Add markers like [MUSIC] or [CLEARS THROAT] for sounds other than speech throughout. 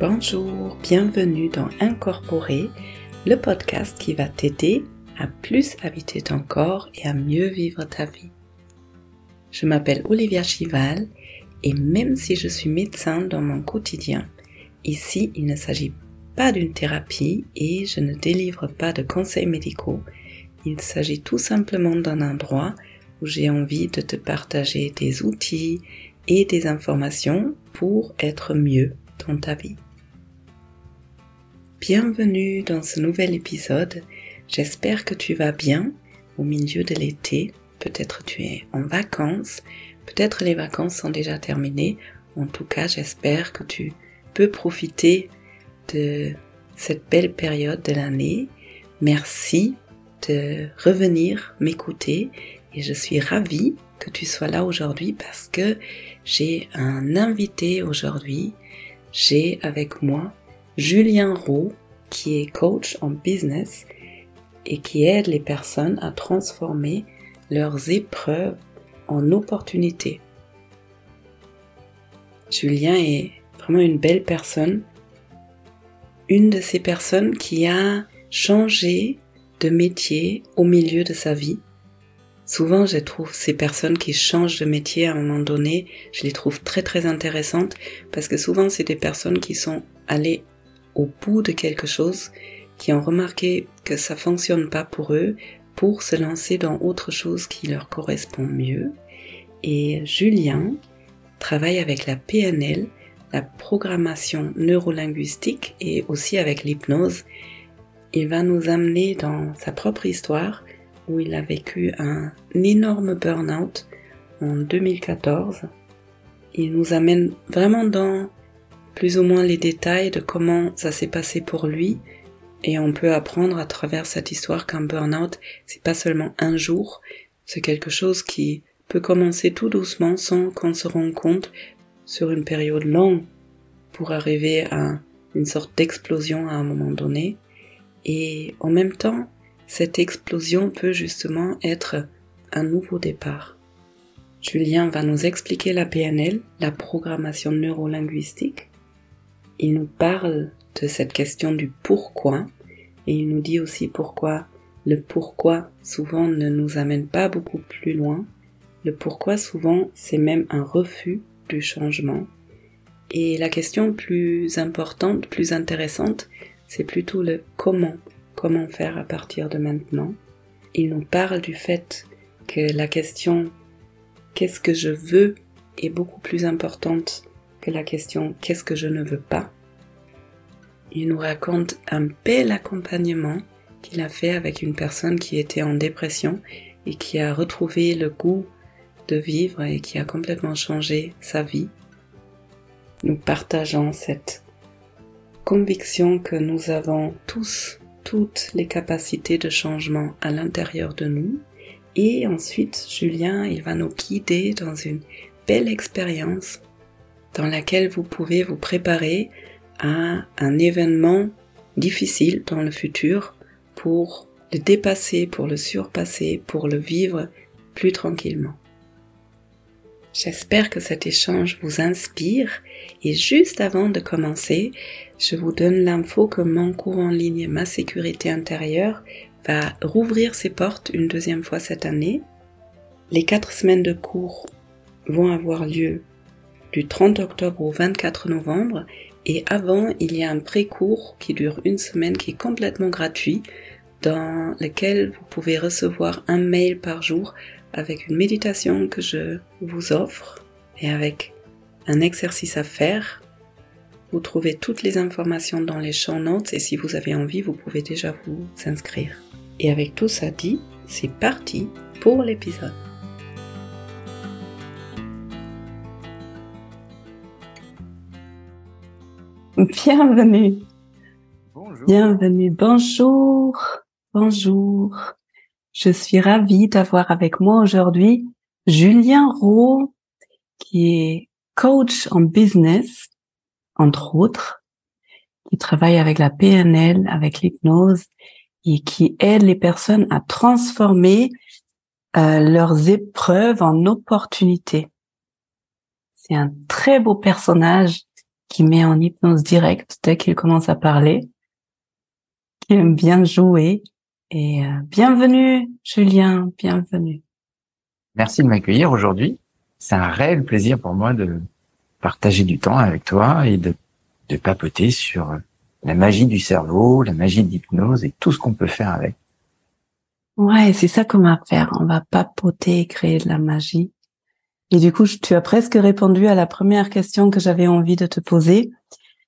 Bonjour, bienvenue dans Incorporer, le podcast qui va t'aider à plus habiter ton corps et à mieux vivre ta vie. Je m'appelle Olivia Chival et même si je suis médecin dans mon quotidien, ici il ne s'agit pas d'une thérapie et je ne délivre pas de conseils médicaux. Il s'agit tout simplement d'un endroit où j'ai envie de te partager des outils et des informations pour être mieux dans ta vie. Bienvenue dans ce nouvel épisode. J'espère que tu vas bien au milieu de l'été. Peut-être tu es en vacances, peut-être les vacances sont déjà terminées. En tout cas, j'espère que tu peux profiter de cette belle période de l'année. Merci de revenir m'écouter et je suis ravie que tu sois là aujourd'hui parce que j'ai un invité aujourd'hui. J'ai avec moi Julien Roux, qui est coach en business et qui aide les personnes à transformer leurs épreuves en opportunités. Julien est vraiment une belle personne, une de ces personnes qui a changé de métier au milieu de sa vie. Souvent, je trouve ces personnes qui changent de métier à un moment donné, je les trouve très très intéressantes parce que souvent c'est des personnes qui sont allées au bout de quelque chose, qui ont remarqué que ça fonctionne pas pour eux, pour se lancer dans autre chose qui leur correspond mieux. Et Julien travaille avec la PNL, la programmation neurolinguistique et aussi avec l'hypnose. Il va nous amener dans sa propre histoire où il a vécu un énorme burn-out en 2014. Il nous amène vraiment dans plus ou moins les détails de comment ça s'est passé pour lui et on peut apprendre à travers cette histoire qu'un burn-out, c'est pas seulement un jour, c'est quelque chose qui peut commencer tout doucement sans qu'on se rende compte sur une période longue pour arriver à une sorte d'explosion à un moment donné. Et en même temps, cette explosion peut justement être un nouveau départ. Julien va nous expliquer la PNL, la programmation neurolinguistique, il nous parle de cette question du pourquoi et il nous dit aussi pourquoi le pourquoi souvent ne nous amène pas beaucoup plus loin. Le pourquoi souvent c'est même un refus du changement. Et la question plus importante, plus intéressante, c'est plutôt le comment. Comment faire à partir de maintenant. Il nous parle du fait que la question qu'est-ce que je veux? est beaucoup plus importante que la question qu'est-ce que je ne veux pas? Il nous raconte un bel accompagnement qu'il a fait avec une personne qui était en dépression et qui a retrouvé le goût de vivre et qui a complètement changé sa vie. Nous partageons cette conviction que nous avons tous toutes les capacités de changement à l'intérieur de nous. Et ensuite, Julien, il va nous guider dans une belle expérience dans laquelle vous pouvez vous préparer à un événement difficile dans le futur pour le dépasser, pour le surpasser, pour le vivre plus tranquillement. J'espère que cet échange vous inspire et juste avant de commencer, je vous donne l'info que mon cours en ligne Ma sécurité intérieure va rouvrir ses portes une deuxième fois cette année. Les quatre semaines de cours vont avoir lieu du 30 octobre au 24 novembre et avant, il y a un pré-cours qui dure une semaine qui est complètement gratuit dans lequel vous pouvez recevoir un mail par jour avec une méditation que je vous offre et avec un exercice à faire. Vous trouvez toutes les informations dans les champs notes et si vous avez envie, vous pouvez déjà vous inscrire. Et avec tout ça dit, c'est parti pour l'épisode. [LAUGHS] Bienvenue. Bonjour. Bienvenue. Bonjour. Bonjour. Je suis ravie d'avoir avec moi aujourd'hui Julien Roux, qui est coach en business, entre autres, qui travaille avec la PNL, avec l'hypnose et qui aide les personnes à transformer euh, leurs épreuves en opportunités. C'est un très beau personnage qui met en hypnose directe dès qu'il commence à parler, qui aime bien jouer. Et euh, bienvenue, Julien, bienvenue. Merci de m'accueillir aujourd'hui. C'est un réel plaisir pour moi de partager du temps avec toi et de, de papoter sur la magie du cerveau, la magie de l'hypnose et tout ce qu'on peut faire avec. Ouais, c'est ça qu'on va faire. On va papoter et créer de la magie. Et du coup, tu as presque répondu à la première question que j'avais envie de te poser.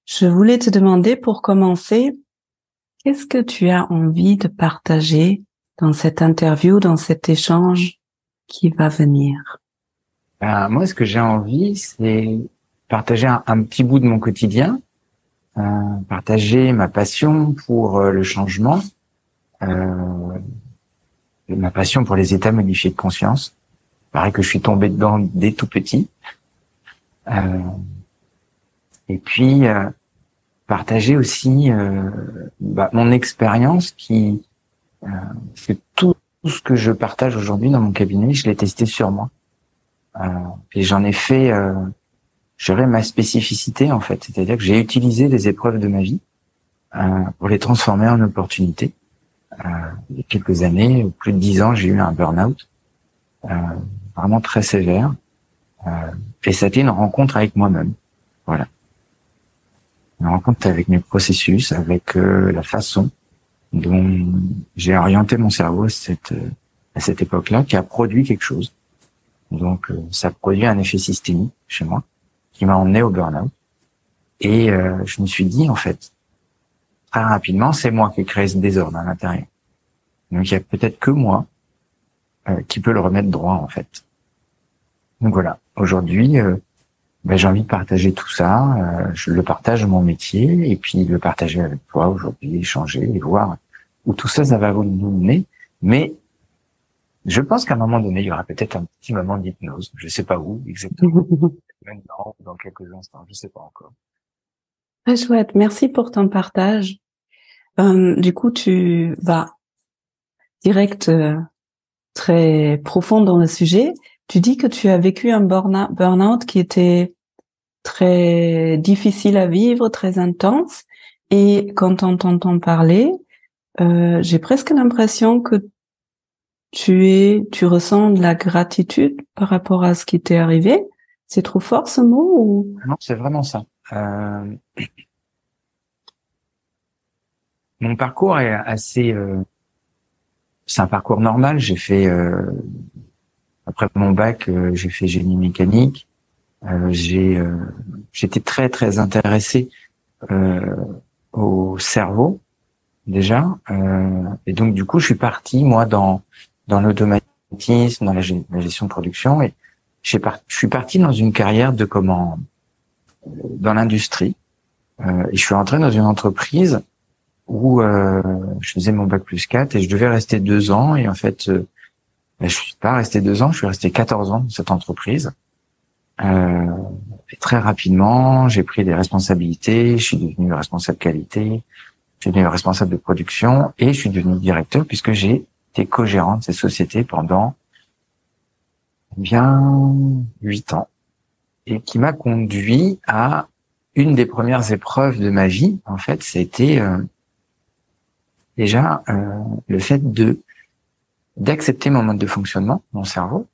Je voulais te demander pour commencer, qu'est-ce que tu as envie de partager dans cette interview, dans cet échange qui va venir? Ben, Moi, ce que j'ai envie, c'est partager un, petit bout de mon quotidien, euh, partager ma passion pour euh, le changement, ma passion pour les états modifiés de conscience. Pareil que je suis tombé dedans dès tout petit. Euh, et puis euh, partager aussi euh, bah, mon expérience qui que tout, ce que je partage aujourd'hui dans mon cabinet, je l'ai testé sur moi. et j'en ai fait, j'aurais ma spécificité en fait, c'est-à-dire que j'ai utilisé les épreuves de ma vie pour les transformer en opportunités. il y a quelques années, plus de dix ans, j'ai eu un burn-out vraiment très sévère. Euh, et ça a été une rencontre avec moi-même. Voilà. Une rencontre avec mes processus, avec euh, la façon dont j'ai orienté mon cerveau à cette, euh, à cette époque-là, qui a produit quelque chose. Donc, euh, ça a produit un effet systémique chez moi, qui m'a emmené au burn-out. Et je me suis dit, en fait, très rapidement, c'est moi qui ai créé ce désordre à l'intérieur. Donc, il y a peut-être que moi euh, qui peut le remettre droit en fait. Donc voilà, aujourd'hui, euh, ben, j'ai envie de partager tout ça. Euh, je le partage mon métier et puis le partager avec toi aujourd'hui, échanger et voir où tout ça, ça va vous mener. Mais je pense qu'à un moment donné, il y aura peut-être un petit moment d'hypnose. Je sais pas où exactement. [LAUGHS] Maintenant, dans quelques instants, je sais pas encore. Très chouette. Merci pour ton partage. Euh, du coup, tu vas direct très profond dans le sujet. Tu dis que tu as vécu un burn-out qui était très difficile à vivre, très intense. Et quand on t'entend parler, euh, j'ai presque l'impression que tu es, tu ressens de la gratitude par rapport à ce qui t'est arrivé. C'est trop fort ce mot ou? Non, c'est vraiment ça. Euh... [CLEARS THROAT] Mon parcours est assez euh, c'est un parcours normal. J'ai fait euh, après mon bac, euh, j'ai fait génie mécanique. Euh, j'ai j'étais très très intéressé au cerveau déjà, et donc du coup je suis parti moi dans dans l'automatisme, dans la, gestion de production, et je suis parti dans une carrière de comment? Dans l'industrie. et je suis rentré dans une entreprise où euh, je faisais mon bac plus 4 et je devais rester deux ans. Et en fait, euh, ben, je suis pas resté deux ans, je suis resté 14 ans dans cette entreprise. Euh, et très rapidement, j'ai pris des responsabilités. Je suis devenu responsable qualité, je suis devenu responsable de production et je suis devenu directeur puisque j'ai été co-gérant de cette société pendant bien huit ans et qui m'a conduit à une des premières épreuves de ma vie. En fait, c'était déjà euh, le fait de d'accepter mon mode de fonctionnement, mon cerveau.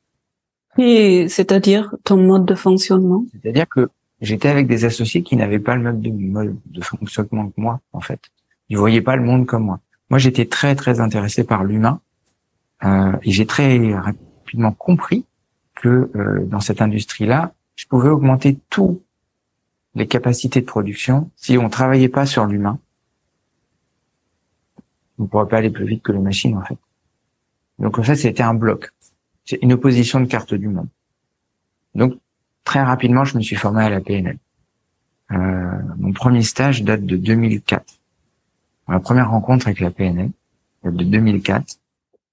Et c'est-à-dire ton mode de fonctionnement? C'est-à-dire que j'étais avec des associés qui n'avaient pas le même de, mode de fonctionnement que moi, en fait. Ils voyaient pas le monde comme moi. Moi, j'étais très très intéressé par l'humain euh, et j'ai très rapidement compris que euh, dans cette industrie-là, je pouvais augmenter tous les capacités de production si on travaillait pas sur l'humain on ne pourrait pas aller plus vite que les machines en fait. Donc en fait, c'était un bloc. C'est une opposition de carte du monde. Donc très rapidement, je me suis formé à la PNL. Euh, mon premier stage date de 2004. Ma première rencontre avec la PNL date de 2004.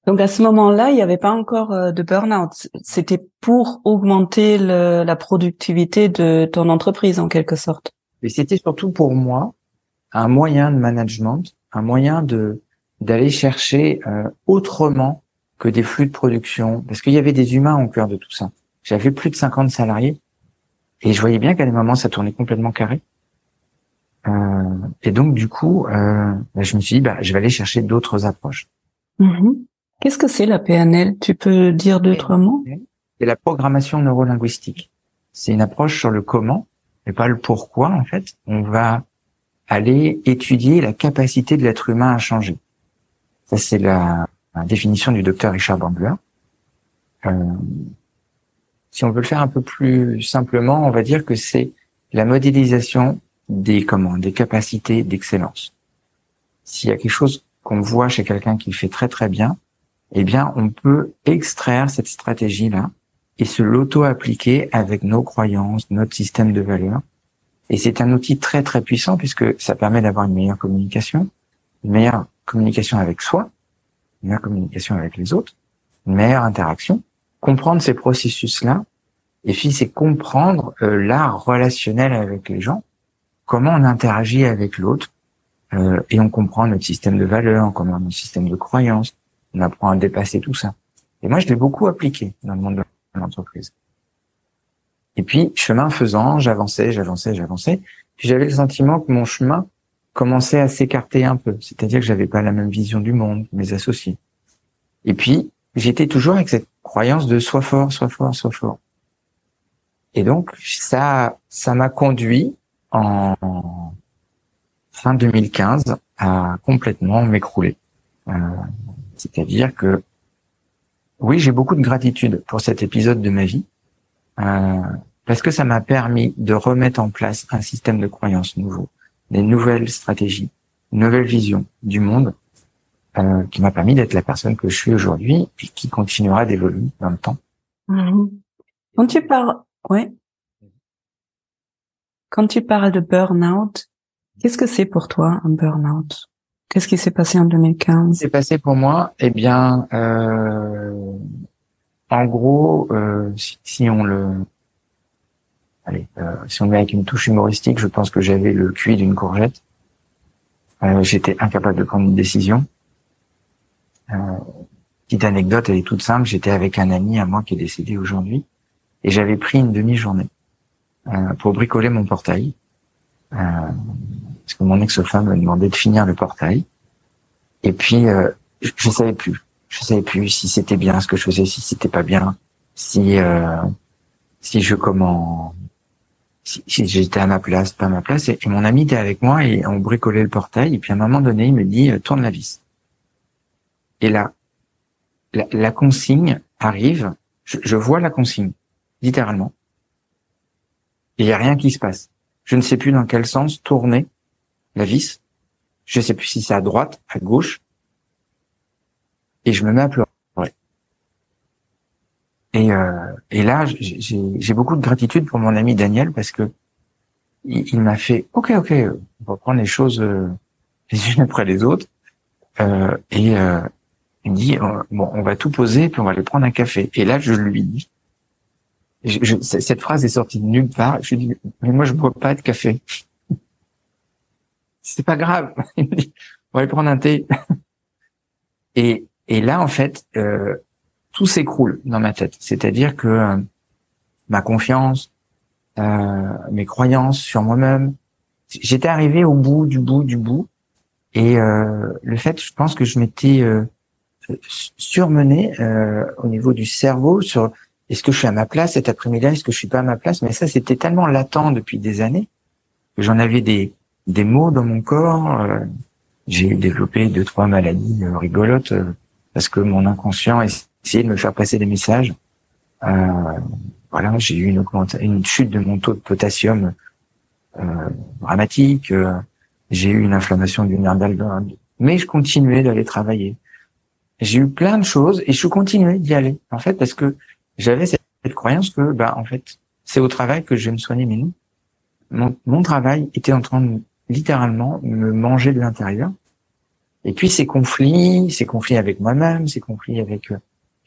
Donc à ce moment-là, il n'y avait pas encore euh, de burn-out. C'était pour augmenter la productivité de ton entreprise en quelque sorte. Et c'était surtout pour moi un moyen de management, un moyen de d'aller chercher euh, autrement que des flux de production, parce qu'il y avait des humains au cœur de tout ça. J'avais plus de 50 salariés et je voyais bien qu'à des moments ça tournait complètement carré. Euh, et donc du coup, euh, bah, je me suis dit, bah, je vais aller chercher d'autres approches. Mhm. Qu'est-ce que c'est la PNL Tu peux dire deux, trois mots? C'est la programmation neurolinguistique. C'est une approche sur le comment, et pas le pourquoi en fait. On va aller étudier la capacité de l'être humain à changer. Ça, c'est la, définition du docteur Richard Bandler. Euh, si on veut le faire un peu plus simplement, on va dire que c'est la modélisation des comment, des capacités d'excellence. S'il y a quelque chose qu'on voit chez quelqu'un qui fait très très bien, eh bien, on peut extraire cette stratégie-là et se l'auto-appliquer avec nos croyances, notre système de valeurs. Et c'est un outil très très puissant puisque ça permet d'avoir une meilleure communication, une meilleure communication avec soi, une meilleure communication avec les autres, une meilleure interaction, comprendre ces processus-là, et puis c'est comprendre euh, l'art relationnel avec les gens, comment on interagit avec l'autre, euh, et on comprend notre système de valeurs, on comprend notre système de croyances, on apprend à dépasser tout ça. Et moi, je l'ai beaucoup appliqué dans le monde de l'entreprise. Et puis, chemin faisant, j'avançais, j'avançais, j'avançais. Puis j'avais le sentiment que mon chemin commençait à s'écarter un peu. C'est-à-dire que j'avais pas la même vision du monde, mes associés. Et puis, j'étais toujours avec cette croyance de sois fort, sois fort, sois fort. Et donc, ça, ça m'a conduit en fin 2015 à complètement m'écrouler. Euh, C'est-à-dire que, oui, j'ai beaucoup de gratitude pour cet épisode de ma vie, euh, parce que ça m'a permis de remettre en place un système de croyances nouveau, des nouvelles stratégies, une nouvelle vision du monde, euh, qui m'a permis d'être la personne que je suis aujourd'hui et qui continuera d'évoluer dans le temps. Mhm. Quand tu parles, ouais. Quand tu parles de burn-out, qu'est-ce que c'est pour toi un burn-out? Qu'est-ce qui s'est passé en 2015 C'est passé pour moi, eh bien, euh, en gros, euh, si, si, on le, allez, euh, si on met avec une touche humoristique, je pense que j'avais le cuit d'une courgette. Euh, J'étais incapable de prendre une décision. Euh, petite anecdote, elle est toute simple. J'étais avec un ami à moi qui est décédé aujourd'hui, et j'avais pris une demi-journée euh, pour bricoler mon portail. Euh, parce que mon ex-femme m'a demandé de finir le portail. Et puis, euh, je, je savais plus. Je savais plus si c'était bien ce que je faisais, si c'était pas bien, si si je comment, si, j'étais à ma place, pas à ma place. Et, mon ami était avec moi et on bricolait le portail. Et puis à un moment donné, il me dit euh, tourne la vis. Et là, la, consigne arrive. Je, vois la consigne, littéralement. Il y a rien qui se passe. Je ne sais plus dans quel sens tourner la vis. Je sais plus si c'est à droite, à gauche. Et je me mets à pleurer. Et, euh, et là, j'ai beaucoup de gratitude pour mon ami Daniel parce que il, m'a fait OK, OK, on va prendre les choses euh, les unes après les autres. Euh, et euh, il me dit bon, on va tout poser puis on va aller prendre un café. Et là, je lui dis, je, cette phrase est sortie de nulle part. Je lui dis mais moi je bois pas de café [LAUGHS] c'est pas grave. [LAUGHS] on va aller prendre un thé. [LAUGHS] Et, et là, en fait, euh, tout s'écroule dans ma tête. C'est-à-dire que euh, ma confiance, euh, mes croyances sur moi-même, j'étais arrivé au bout du bout du bout. Et euh, le fait, je pense que je m'étais euh, surmené euh, au niveau du cerveau sur est-ce que je suis à ma place cet après-midi-là, est-ce que je suis pas à ma place. Mais ça, c'était tellement latent depuis des années que j'en avais des des mots dans mon corps. J'ai développé deux trois maladies rigolotes parce que mon inconscient essayait de me faire passer des messages. voilà, j'ai eu une, une chute de mon taux de potassium dramatique. j'ai eu une inflammation du nerf d'album, mais je continuais d'aller travailler. J'ai eu plein de choses et je continuais d'y aller en fait parce que j'avais cette, croyance que bah en fait c'est au travail que je vais me soigner mais non mon, mon travail était en train de littéralement me manger de l'intérieur. Et puis ces conflits, ces conflits avec moi-même, ces conflits avec euh,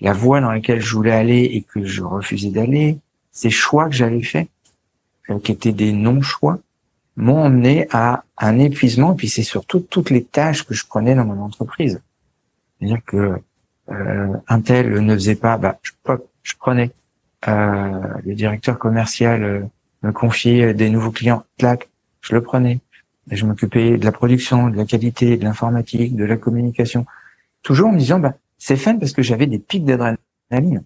la voie dans laquelle je voulais aller et que je refusais d'aller, ces choix que j'avais faits, euh, qui étaient des non-choix, m'ont emmené à un épuisement. Et puis c'est surtout toutes les tâches que je prenais dans mon entreprise. C'est-à-dire que euh, un tel ne faisait pas, bah, je, je prenais. Euh, le directeur commercial me confiait des nouveaux clients, clac, je le prenais je m'occupais de la production, de la qualité, de l'informatique, de la communication, toujours en me disant, bah, c'est fun parce que j'avais des pics d'adrénaline.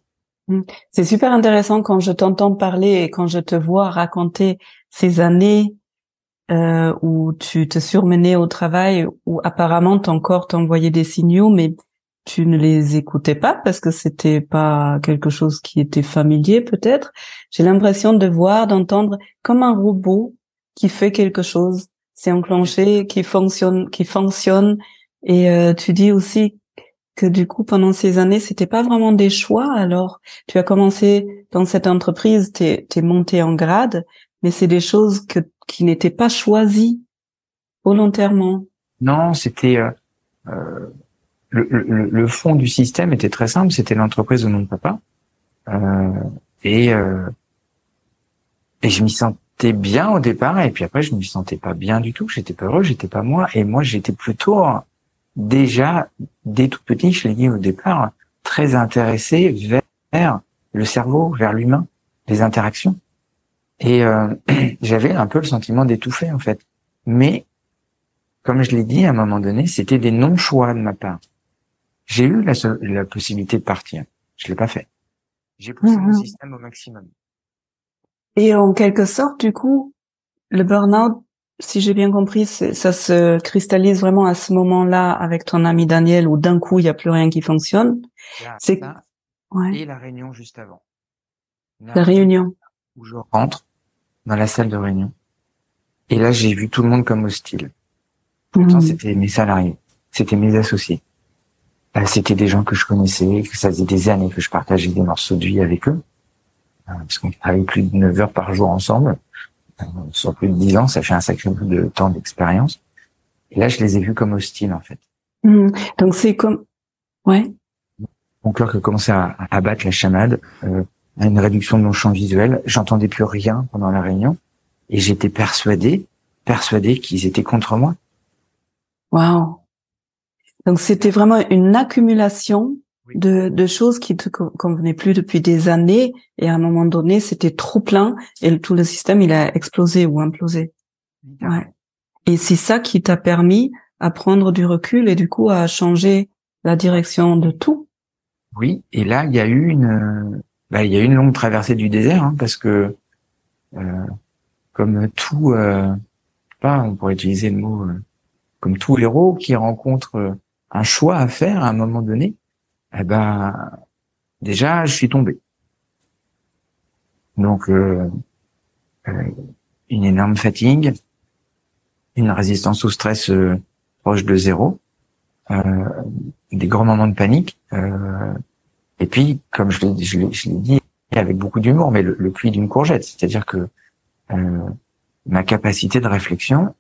Mmh. C'est super intéressant quand je t'entends parler et quand je te vois raconter ces années euh, où tu te surmenais au travail, où apparemment ton corps t'envoyait des signaux, mais tu ne les écoutais pas parce que c'était pas quelque chose qui était familier peut-être. J'ai l'impression de voir, d'entendre comme un robot qui fait quelque chose, c'est enclenché, qui fonctionne, qui fonctionne. Et euh, tu dis aussi que du coup pendant ces années c'était pas vraiment des choix. Alors tu as commencé dans cette entreprise, t'es es monté en grade, mais c'est des choses que qui n'étaient pas choisies volontairement. Non, c'était euh, euh le, le, le, fond du système était très simple, c'était l'entreprise de mon papa. Euh, et, euh, et je m'y sentais bien au départ, et puis après je m'y sentais pas bien du tout. J'étais pas heureux, j'étais pas moi, et moi j'étais plutôt déjà dès tout petit, je l'ai dit au départ, très intéressé vers le cerveau, vers l'humain, les interactions. Et euh, [CLEARS THROAT] j'avais un peu le sentiment d'étouffer en fait. Mais comme je l'ai dit à un moment donné, c'était des non-choix de ma part. J'ai eu la, la, possibilité de partir. Je l'ai pas fait. J'ai poussé mon mhm. système au maximum. Et en quelque sorte, du coup, le burn-out, si j'ai bien compris, ça se cristallise vraiment à ce moment-là avec ton ami Daniel où d'un coup, il n'y a plus rien qui fonctionne. C'est ouais. Et la réunion juste avant. La, réunion. Où je rentre dans la salle de réunion. Et là, j'ai vu tout le monde comme hostile. Pourtant, mhm. c'était mes salariés. C'était mes associés. C'était des gens que je connaissais, que ça faisait des années que je partageais des morceaux de vie avec eux, euh, parce qu'on travaillait plus de 9 heures par jour ensemble, sur plus de 10 ans, ça fait un sacré bout de temps d'expérience. Et là, je les ai vus comme hostiles, en fait. Mmh. Donc c'est comme, ouais. Mon cœur qui commençait à, à battre la chamade, euh, à une réduction de mon champ visuel. J'entendais plus rien pendant la réunion, et j'étais persuadé, persuadé qu'ils étaient contre moi. Waouh. Donc c'était vraiment une accumulation de, de, choses qui te convenaient plus depuis des années et à un moment donné c'était trop plein et tout le système il a explosé ou implosé. Ouais. Et c'est ça qui t'a permis à prendre du recul et du coup à changer la direction de tout. Oui, et là il y a eu une, bah, il y a eu une longue traversée du désert hein, parce que euh, comme tout, euh, pas, on pourrait utiliser le mot, euh, comme tout héros qui rencontre euh, un choix à faire à un moment donné, eh ben déjà je suis tombé. Donc euh, euh, une énorme fatigue, une résistance au stress euh, proche de zéro, des grands moments de panique, et puis comme je l'ai je l'ai dit avec beaucoup d'humour, mais le, le d'une courgette, c'est-à-dire que ma capacité de réflexion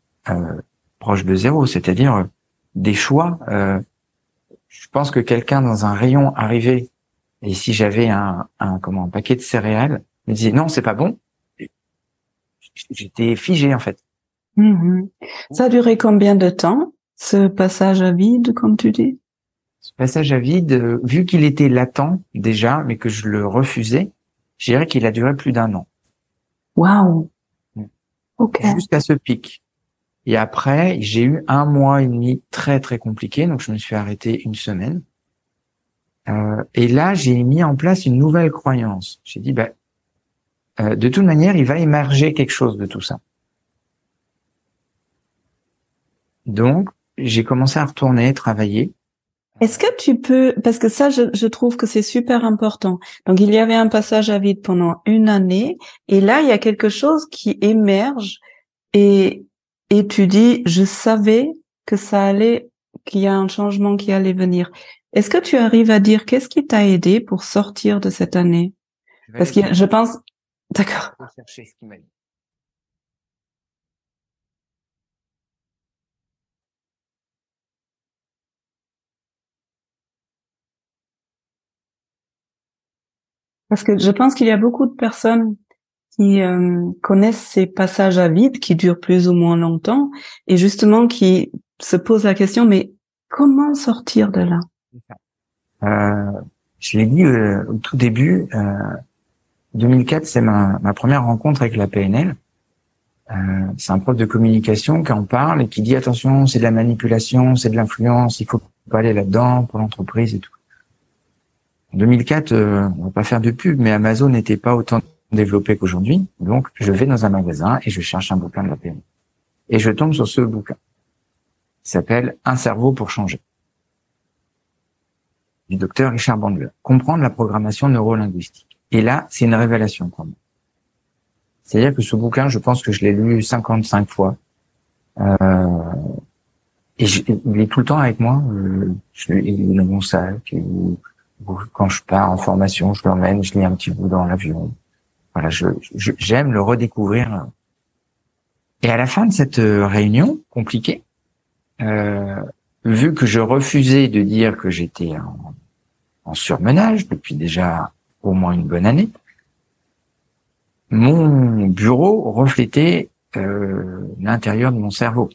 proche de zéro, c'est-à-dire des choix. Euh, je pense que quelqu'un dans un rayon arrivé et si j'avais un, un comment un paquet de céréales me disait non c'est pas bon, j'étais figé en fait. Mm-hmm. Ça a duré combien de temps ce passage à vide comme tu dis? Ce passage à vide, vu qu'il était latent déjà, mais que je le refusais, je dirais qu'il a duré plus d'un an. Waouh. Mm. Ok. Jusqu'à ce pic. Et après, j'ai eu un mois et demi très très compliqué, donc je me suis arrêté une semaine. Euh, et là, j'ai mis en place une nouvelle croyance. J'ai dit, bah, euh, de toute manière, il va émerger quelque chose de tout ça. Donc, j'ai commencé à retourner travailler. Est-ce que tu peux, parce que ça, je, je trouve que c'est super important. Donc, il y avait un passage à vide pendant une année, et là, il y a quelque chose qui émerge, et et tu dis, je savais que ça allait, qu'il y a un changement qui allait venir. Est-ce que tu arrives à dire qu'est-ce qui t'a aidé pour sortir de cette année? Parce que je pense, d'accord. Parce que je pense qu'il y a beaucoup de personnes qui euh, connaissent ces passages à vide qui durent plus ou moins longtemps et justement qui se posent la question mais comment sortir de là? Euh, Je l'ai dit euh, au tout début, 2004 c'est ma, ma, première rencontre avec la PNL Euh, c'est un prof de communication qui en parle et qui dit attention, c'est de la manipulation, c'est de l'influence, il faut pas aller là-dedans pour l'entreprise et tout. En 2004, euh, on va pas faire de pub, mais Amazon n'était pas autant développé qu'aujourd'hui. Donc, je vais dans un magasin et je cherche un bouquin de la PME. Et je tombe sur ce bouquin. Il s'appelle Un cerveau pour changer. Du docteur Richard Bandler. Comprendre la programmation neurolinguistique. Et là, c'est une révélation pour moi. C'est-à-dire que ce bouquin, je pense que je l'ai lu 55 fois. Euh, et il est tout le temps avec moi. Euh, je, il est dans mon sac. quand je pars en formation, je l'emmène, je lis un petit bout dans l'avion. Voilà, je, j'aime le redécouvrir. Et à la fin de cette euh, réunion compliquée, euh, vu que je refusais de dire que j'étais en, en surmenage depuis déjà au moins une bonne année, mon bureau reflétait euh, l'intérieur de mon cerveau.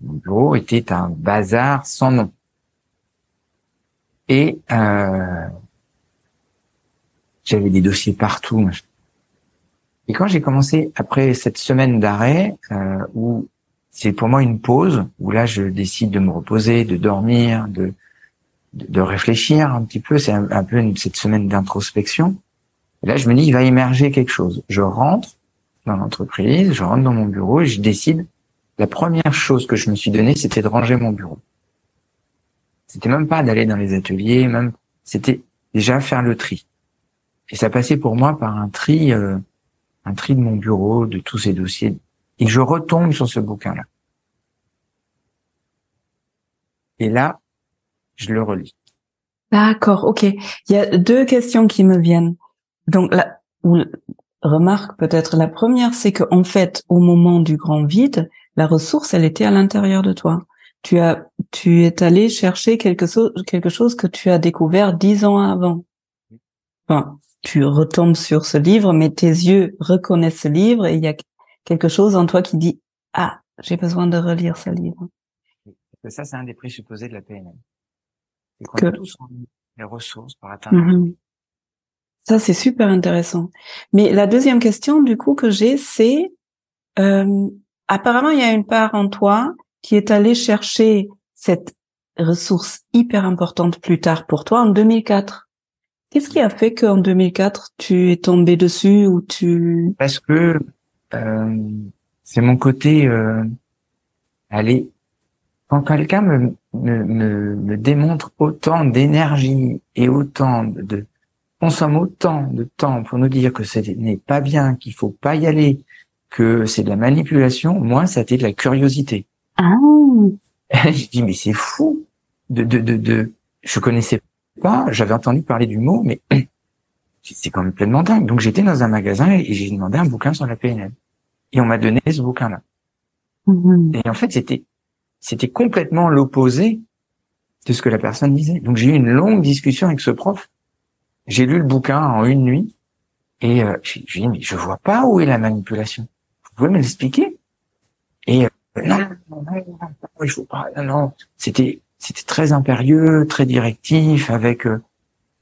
Mon bureau était un bazar sans nom. Et euh, j'avais des dossiers partout. Et quand j'ai commencé, après cette semaine d'arrêt, euh, où c'est pour moi une pause, où là je décide de me reposer, de dormir, de, de, réfléchir un petit peu, c'est un, peu cette semaine d'introspection, là, je me dis, il va émerger quelque chose. Je rentre dans l'entreprise, je rentre dans mon bureau et je décide. La première chose que je me suis donnée, c'était de ranger mon bureau. C'était même pas d'aller dans les ateliers, même c'était déjà faire le tri. Et ça passait pour moi par un tri, euh, un tri de mon bureau, de tous ces dossiers. Et je retombe sur ce bouquin-là. Et là, je le relis. D'accord, ok. Il y a deux questions qui me viennent. Donc, la, remarque peut-être la première, c'est que en fait, au moment du grand vide, la ressource, elle était à l'intérieur de toi. Tu as, tu es allé chercher quelque chose, quelque chose que tu as découvert dix ans avant. Enfin, tu retombes sur ce livre, mais tes yeux reconnaissent ce livre et il y a quelque chose en toi qui dit ah, j'ai besoin de relire ce livre. Ça, c'est un des présupposés de la PNL. que... tous les ressources pour atteindre. Mm-hmm. Ça, c'est super intéressant. Mais la deuxième question, du coup, que j'ai, c'est euh, apparemment, il y a une part en toi qui est allée chercher cette ressource hyper importante plus tard pour toi en 2004. Qu'est-ce qui a fait qu'en 2004, tu es tombé dessus ou tu... Parce que euh, c'est mon côté... Euh, allez, quand quelqu'un me, me, me, me, démontre autant d'énergie et autant de, consomme autant de temps pour nous dire que ce n'est pas bien, qu'il faut pas y aller, que c'est de la manipulation, moi, ça a été de la curiosité. Ah. [LAUGHS] je dis, mais c'est fou. De, de, de, de, je connaissais pas, j'avais entendu parler du mot, mais [CLEARS THROAT] c'est quand même pleinement dingue. Donc j'étais dans un magasin et j'ai demandé un bouquin sur la PNL. Et on m'a donné ce bouquin-là. Mm-hmm. Et en fait, c'était, c'était complètement l'opposé de ce que la personne disait. Donc j'ai eu une longue discussion avec ce prof j'ai lu le bouquin en une nuit et euh, j'ai dit mais je vois pas où est la manipulation. Vous pouvez me l'expliquer? Et euh, non, non, non, il faut pas. Non, non. C'était c'était très impérieux, très directif, avec euh,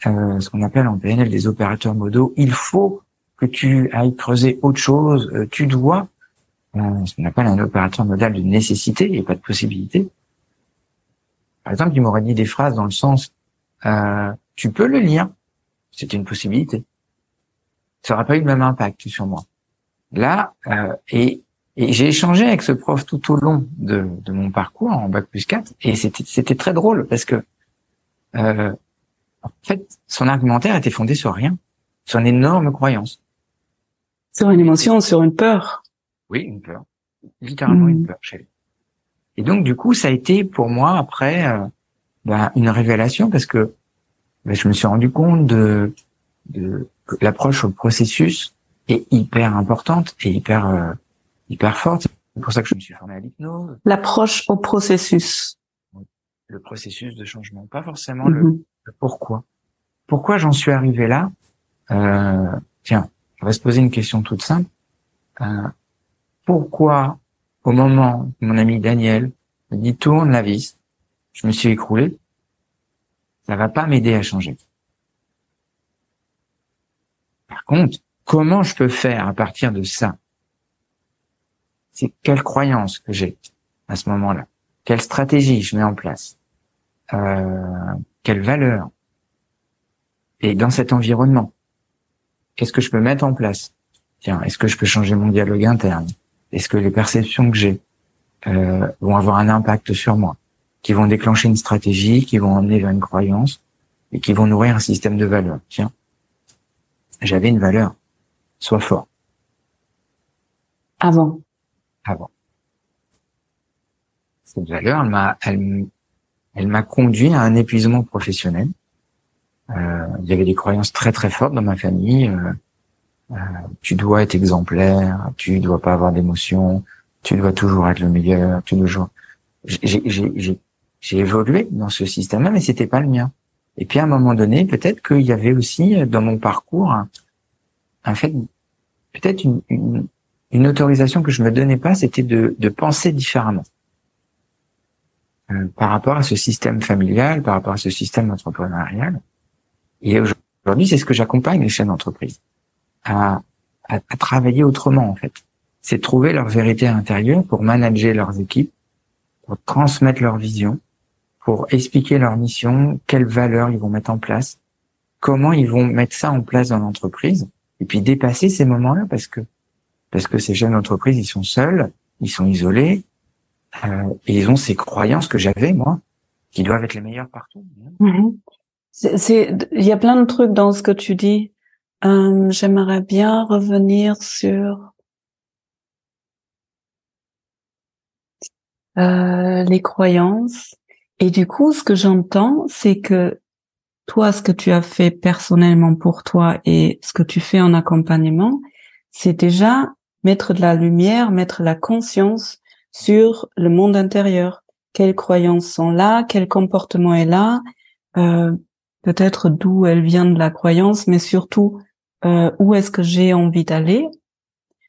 euh ce qu'on appelle en PNL des opérateurs modaux. Il faut que tu ailles creuser autre chose. Euh, tu dois. ce qu'on appelle un opérateur modal de nécessité. A pas de possibilité. Par exemple, il m'aurait dit des phrases dans le sens tu peux le lire, c'était une possibilité. Ça n'aurait pas eu le même impact sur moi. Là, euh, et, et j'ai échangé avec ce prof tout au long de, de mon parcours en bac plus 4, et c'était c'était très drôle parce que euh, en fait, son argumentaire était fondé sur rien, sur une énorme croyance. Sur une émotion, sur une peur. Oui, une peur, littéralement une hmm. peur chez lui. Et donc du coup, ça a été pour moi après euh, ben, une révélation parce que je me suis rendu compte de, de que l'approche au processus est hyper importante et hyper euh, hyper forte. C'est pour ça que je me suis formé à l'hypnose. L'approche au processus. Le processus de changement, pas forcément le, mhm. pourquoi. Pourquoi j'en suis arrivé là? Euh, Tiens, je vais se poser une question toute simple. Euh, pourquoi, au moment où mon ami Daniel me dit tourne la vis, je me suis écroulé ça va pas m'aider à changer. Par contre, comment je peux faire à partir de ça? C'est quelle croyance que j'ai à ce moment-là, quelle stratégie je mets en place, euh, quelle valeur? Et dans cet environnement, qu'est-ce que je peux mettre en place? Tiens, est-ce que je peux changer mon dialogue interne? Est-ce que les perceptions que j'ai euh, vont avoir un impact sur moi, qui vont déclencher une stratégie, qui vont emmener vers une croyance et qui vont nourrir un système de valeurs. Tiens, j'avais une valeur, sois fort. Avant. Avant. Cette valeur, elle m'a, elle, elle m'a conduit à un épuisement professionnel. Euh, il y avait des croyances très très fortes dans ma famille. Euh, euh, tu dois être exemplaire, tu dois pas avoir d'émotions, tu dois toujours être le meilleur, tu dois. J'ai évolué dans ce système-là, mais c'était pas le mien. Et puis à un moment donné, peut-être qu'il y avait aussi dans mon parcours un, fait, peut-être une, une, une, autorisation que je me donnais pas, c'était de, de penser différemment. Euh, par rapport à ce système familial, par rapport à ce système entrepreneurial. Et aujourd'hui, c'est ce que j'accompagne les chaînes d'entreprise à, à, travailler autrement en fait. C'est trouver leur vérité intérieure pour manager leurs équipes, pour transmettre leur vision, pour expliquer leur mission, quelles valeurs ils vont mettre en place, comment ils vont mettre ça en place dans l'entreprise, et puis dépasser ces moments-là parce que parce que ces jeunes entreprises, ils sont seuls, ils sont isolés, euh, ils ont ces croyances que j'avais moi, qui doivent être les meilleures partout. Mhm. C'est, il y a plein de trucs dans ce que tu dis. Euh, j'aimerais bien revenir sur euh, les croyances. Et du coup, ce que j'entends, c'est que toi, ce que tu as fait personnellement pour toi et ce que tu fais en accompagnement, c'est déjà mettre de la lumière, mettre la conscience sur le monde intérieur. Quelles croyances sont là, quel comportement est là, euh, peut-être d'où elle vient de la croyance, mais surtout euh, où est-ce que j'ai envie d'aller?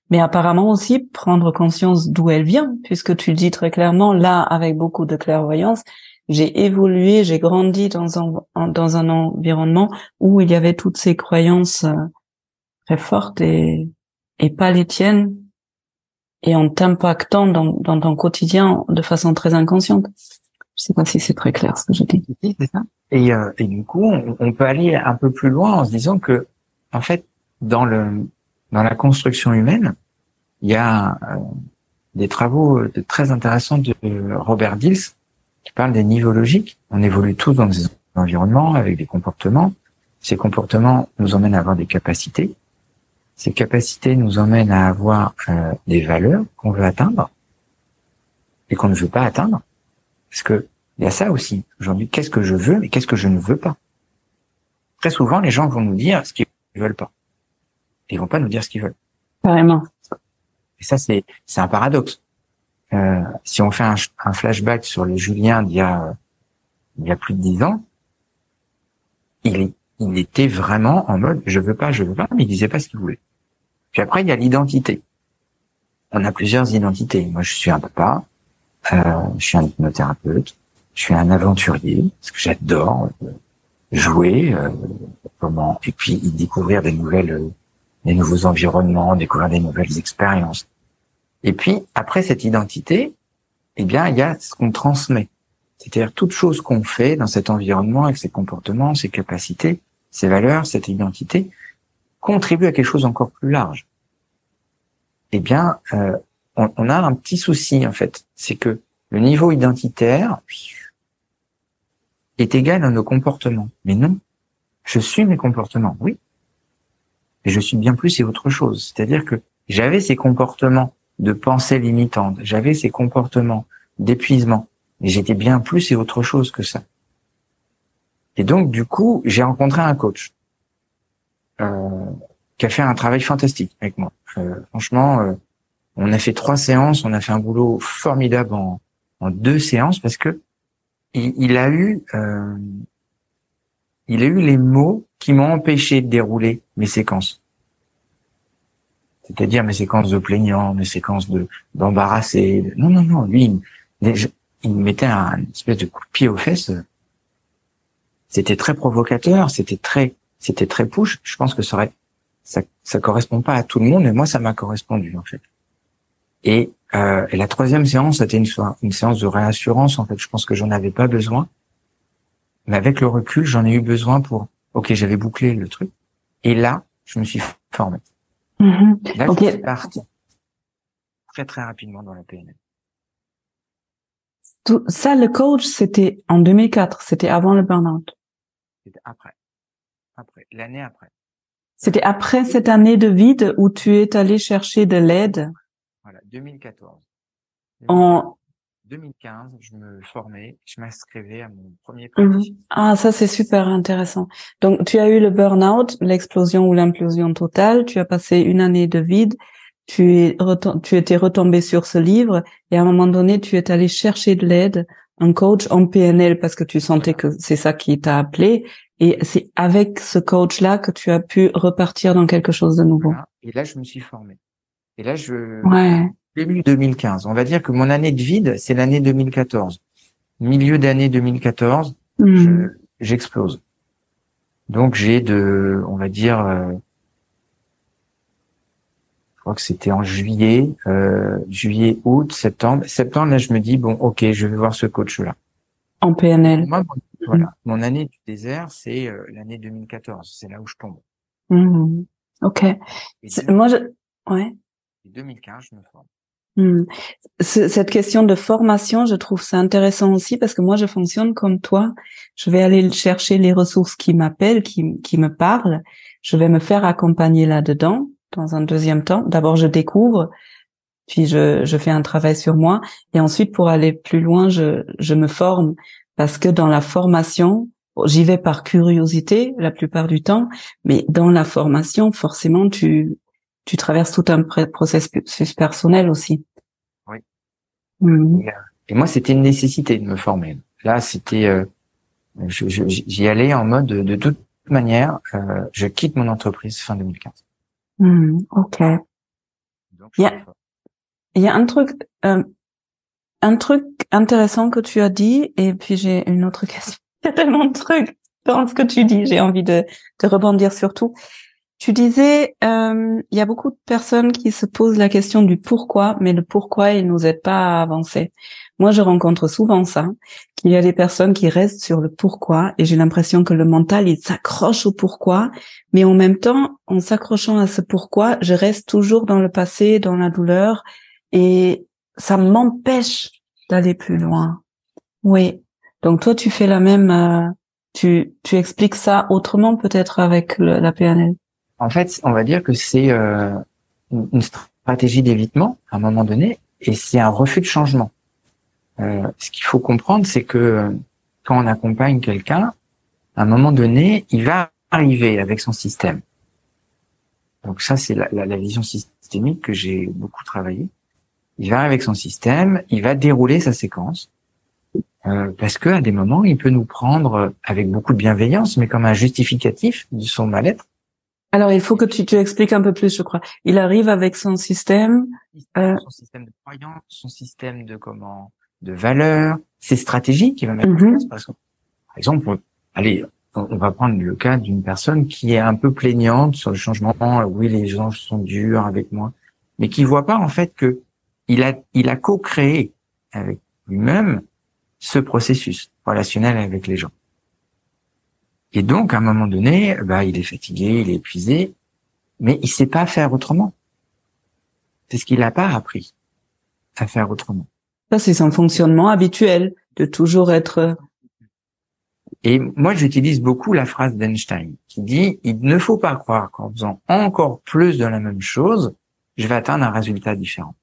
Mais apparemment aussi prendre conscience d'où elle vient, puisque tu dis très clairement, là, avec beaucoup de clairvoyance, j'ai évolué, j'ai grandi dans un, dans un environnement où il y avait toutes ces croyances euh, très fortes et, et pas les tiennes, et en t'impactant dans, dans ton quotidien de façon très inconsciente. Je sais pas si c'est très clair ce que je dis. Et, euh, et du coup, on, peut aller un peu plus loin en se disant que, en fait, dans le dans la construction humaine, il y a euh, des travaux très intéressants de Robert Dills qui parlent des niveaux logiques. On évolue tous dans des environnements avec des comportements. Ces comportements nous emmènent à avoir des capacités. Ces capacités nous emmènent à avoir euh, des valeurs qu'on veut atteindre et qu'on ne veut pas atteindre. Parce que il y a ça aussi. Aujourd'hui, qu'est-ce que je veux et qu'est-ce que je ne veux pas? Très souvent, les gens vont nous dire ce qu'ils veulent pas. Ils vont pas nous dire ce qu'ils veulent. Carrément. Et ça, c'est c'est un paradoxe. Euh, si on fait un, un, flashback sur le Julien d'il y a il y a plus de dix ans, il, il était vraiment en mode je veux pas, je veux pas, mais il disait pas ce qu'il voulait. Puis après, il y a l'identité. On a plusieurs identités. Moi, je suis un papa, euh, je suis un hypnothérapeute, je suis un aventurier, parce que j'adore euh, jouer, euh, comment, et puis découvrir des nouvelles, euh, des nouveaux environnements, découvrir des nouvelles expériences. Et puis, après cette identité, eh bien, il y a ce qu'on transmet. C'est-à-dire toute chose qu'on fait dans cet environnement, avec ses comportements, ses capacités, ses valeurs, cette identité, contribue à quelque chose encore plus large. Eh bien, euh, on, a un petit souci en fait, c'est que le niveau identitaire est égal à nos comportements. Mais non, je suis mes comportements, oui, mais je suis bien plus et autre chose. C'est-à-dire que j'avais ces comportements de pensée limitante, j'avais ces comportements d'épuisement, mais j'étais bien plus et autre chose que ça. Et donc, du coup, j'ai rencontré un coach qui a fait un travail fantastique avec moi. Euh, franchement, euh, on a fait trois séances, on a fait un boulot formidable en, en deux séances parce que il, il a eu euh, il a eu les mots qui m'ont empêché de dérouler mes séquences. C'est-à-dire mes séquences de plaignant, mes séquences de d'embarrassé. Non, non, non. Lui, il, il mettait un espèce de coup de pied aux fesses. C'était très provocateur, c'était très c'était très push. Je pense que ça aurait, ça, ça correspond pas à tout le monde, mais moi, ça m'a correspondu, en fait. Et Euh, et la troisième séance, c'était une, une séance de réassurance. En fait, je pense que j'en avais pas besoin. Mais avec le recul, j'en ai eu besoin pour, ok, j'avais bouclé le truc. Et là, je me suis formé. Mhm. Là, Ok. je suis parti très très rapidement dans la PNL. Tout- ça, le coach, c'était en 2004, c'était avant le burn-out. C'était après. Après. L'année après. C'était après cette année de vide où tu es allé chercher de l'aide? Voilà. 2014. en 2015, je me formais, je m'inscrivais à mon premier pratique. Ah, ça c'est super intéressant. Donc tu as eu le burn-out, l'explosion ou l'implosion totale, tu as passé une année de vide, tu es retom- tu étais retombé sur ce livre et à un moment donné tu es allé chercher de l'aide, un coach en PNL parce que tu sentais que c'est ça qui t'a appelé et c'est avec ce coach là que tu as pu repartir dans quelque chose de nouveau. Et là, je me suis formé. Et là, je Ouais. début 2015. On va dire que mon année de vide, c'est l'année 2014. Milieu d'année 2014, Mhm. je- j'explose. Donc j'ai de, on va dire, euh, je crois que c'était en juillet, euh, juillet, août, septembre. Septembre, là, je me dis bon, ok, je vais voir ce coach-là. En PNL. Moi, voilà, mon année du désert, c'est euh, l'année 2014. C'est là où je tombe. Mhm. Ok. Moi je ouais. et 2015, je me forme. Ce- Cette question de formation, je trouve ça intéressant aussi parce que moi, je fonctionne comme toi. Je vais aller chercher les ressources qui m'appellent, qui, qui me parlent. Je vais me faire accompagner là-dedans dans un deuxième temps. D'abord, je découvre, puis je, je fais un travail sur moi. Et ensuite, pour aller plus loin, je, je me forme parce que dans la formation, j'y vais par curiosité la plupart du temps, mais dans la formation, forcément, tu, tu traverses tout un processus personnel aussi. Oui. Mhm. Et moi, c'était une nécessité de me former. Là, c'était, euh, j'y allais en mode de, de toute manière, euh, je quitte mon entreprise fin 2015. Mhm. Ok. Donc, Yeah. me forme. Il y a un truc, euh, un truc intéressant que tu as dit, et puis j'ai une autre [LAUGHS] question. Il y a tellement de trucs dans ce que tu dis. J'ai envie de, de rebondir sur tout. Tu disais, euh, il y a beaucoup de personnes qui se posent la question du pourquoi, mais le pourquoi, il nous aide pas à avancer. Moi, je rencontre souvent ça, qu'il y a des personnes qui restent sur le pourquoi, et j'ai l'impression que le mental, il s'accroche au pourquoi, mais en même temps, en s'accrochant à ce pourquoi, je reste toujours dans le passé, dans la douleur, et ça m'empêche d'aller plus loin. Oui. Donc toi, tu fais la même, euh, tu, tu expliques ça autrement peut-être avec le- la PNL. En fait, on va dire que c'est euh, une stratégie d'évitement à un moment donné, et c'est un refus de changement. Euh, ce qu'il faut comprendre, c'est que euh, quand on accompagne quelqu'un, à un moment donné, il va arriver avec son système. Donc ça, c'est la, la- la vision systémique que j'ai beaucoup travaillé. Il va arriver avec son système, il va dérouler sa séquence, euh, parce que à des moments, il peut nous prendre avec beaucoup de bienveillance, mais comme un justificatif de son mal-être. Alors, il faut que tu, tu expliques un peu plus, je crois. Il arrive avec son système. Euh. son système de croyance, son système de comment, de valeurs, ses stratégies qu'il va mettre Mhm. en place. Par exemple, par exemple, on- allez, on va prendre le cas d'une personne qui est un peu plaignante sur le changement. Oui, les gens sont durs avec moi, mais qui voit pas en fait que il a, il a co-créé avec lui-même ce processus relationnel avec les gens. Et donc, à un moment donné, bah, il est fatigué, il est épuisé, mais il sait pas faire autrement. C'est ce qu'il n'a pas appris à faire autrement. Ça, c'est son fonctionnement habituel de toujours être. Et moi, j'utilise beaucoup la phrase d'Einstein qui dit, il ne faut pas croire qu'en faisant encore plus de la même chose, je vais atteindre un résultat différent.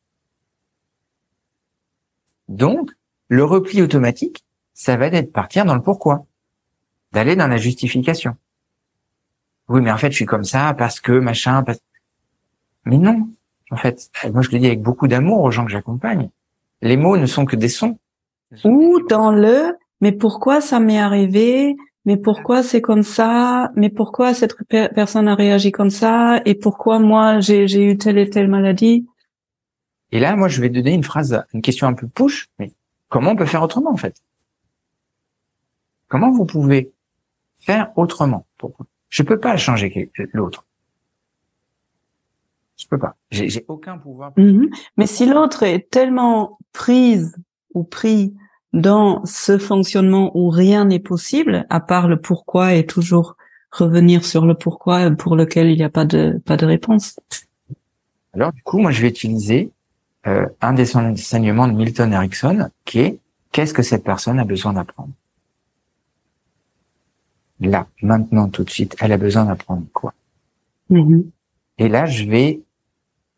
Donc, le repli automatique, ça va être partir dans le pourquoi, d'aller dans la justification. Oui, mais en fait, je suis comme ça parce que machin, parce... mais non. En fait, moi, je le dis avec beaucoup d'amour aux gens que j'accompagne. Les mots ne sont que des sons. Ou dans le, mais pourquoi ça m'est arrivé? Mais pourquoi c'est comme ça? Mais pourquoi cette per- personne a réagi comme ça? Et pourquoi moi, j'ai eu telle et telle maladie? Et là, moi, je vais donner une phrase, une question un peu push, mais comment on peut faire autrement, en fait? Comment vous pouvez faire autrement Pourquoi Je peux pas changer l'autre. Je peux pas. J'ai, j'ai aucun pouvoir. Mhm. Mais si l'autre est tellement prise ou pris dans ce fonctionnement où rien n'est possible, à part le pourquoi et toujours revenir sur le pourquoi pour lequel il n'y a pas de, pas de réponse. Alors, du coup, moi, je vais utiliser euh, un des enseignements de Milton Erickson, qui est qu'est-ce que cette personne a besoin d'apprendre? Là, maintenant, tout de suite, elle a besoin d'apprendre quoi? Mhm. Et là, je vais,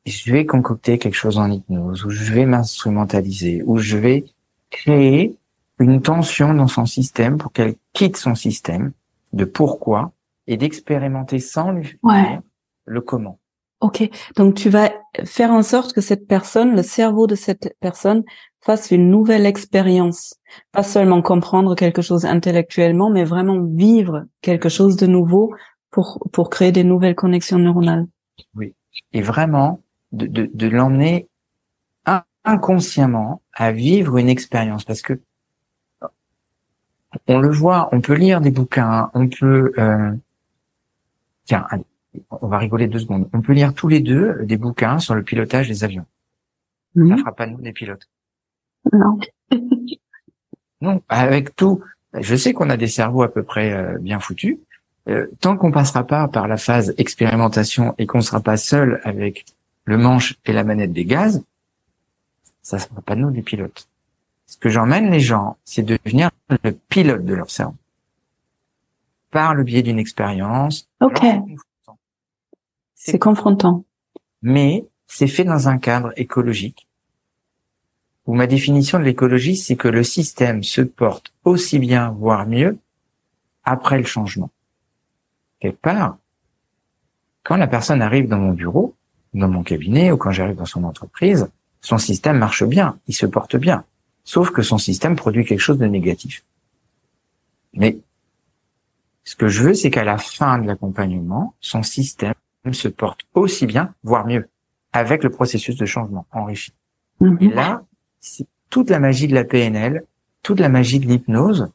je vais concocter quelque chose en hypnose, ou je vais m'instrumentaliser, ou je vais créer une tension dans son système pour qu'elle quitte son système de pourquoi et d'expérimenter sans lui Ouais. le comment. Ok, donc tu vas faire en sorte que cette personne, le cerveau de cette personne, fasse une nouvelle expérience. Pas seulement comprendre quelque chose intellectuellement, mais vraiment vivre quelque chose de nouveau pour, pour créer des nouvelles connexions neuronales. Et vraiment, de, de, de l'emmener in- inconsciemment à vivre une expérience. Parce que on le voit, on peut lire des bouquins, on peut... euh, Tiens, allez, on va rigoler deux secondes. On peut lire tous les deux des bouquins sur le pilotage des avions. Ça fera pas nous des pilotes. Non. [LAUGHS] Non, avec tout, je sais qu'on a des cerveaux à peu près euh, bien foutus. Euh, tant qu'on passera pas par la phase expérimentation et qu'on sera pas seul avec le manche et la manette des gaz, ça sera pas nous des pilotes. Ce que j'emmène les gens, c'est de devenir le pilote de leur cerveau. Par le biais d'une expérience. Ok, c'est confrontant. mais c'est fait dans un cadre écologique où ma définition de l'écologie, c'est que le système se porte aussi bien, voire mieux, après le changement. Quelque part, quand la personne arrive dans mon bureau, dans mon cabinet, ou quand j'arrive dans son entreprise, son système marche bien, il se porte bien. Sauf que son système produit quelque chose de négatif. Mais ce que je veux, c'est qu'à la fin de l'accompagnement, son système se porte aussi bien, voire mieux, avec le processus de changement enrichi. Mhm. Et là, c'est toute la magie de la PNL, toute la magie de l'hypnose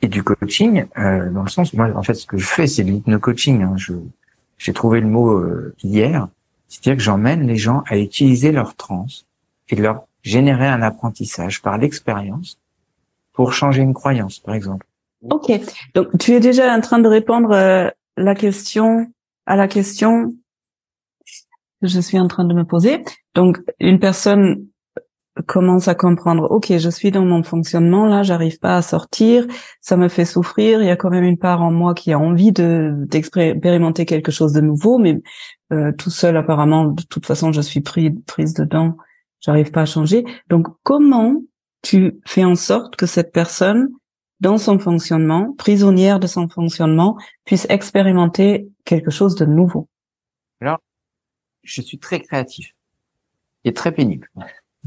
et du coaching, euh, dans le sens, moi, en fait, ce que je fais, c'est de l'hypno-coaching. hein. Je, j'ai trouvé le mot euh, hier, c'est-à-dire que j'emmène les gens à utiliser leur transe et de leur générer un apprentissage par l'expérience pour changer une croyance, par exemple. Ok, donc tu es déjà en train de répondre euh, la question à la question que je suis en train de me poser. Donc une personne commence à comprendre, ok, je suis dans mon fonctionnement là, j'arrive pas à sortir, ça me fait souffrir. Il y a quand même une part en moi qui a envie de d'expérimenter quelque chose de nouveau, mais euh, tout seul apparemment, de toute façon, je suis pris, prise dedans, j'arrive pas à changer. Donc comment tu fais en sorte que cette personne dans son fonctionnement, prisonnière de son fonctionnement, puisse expérimenter quelque chose de nouveau. Je suis très créatif et très pénible.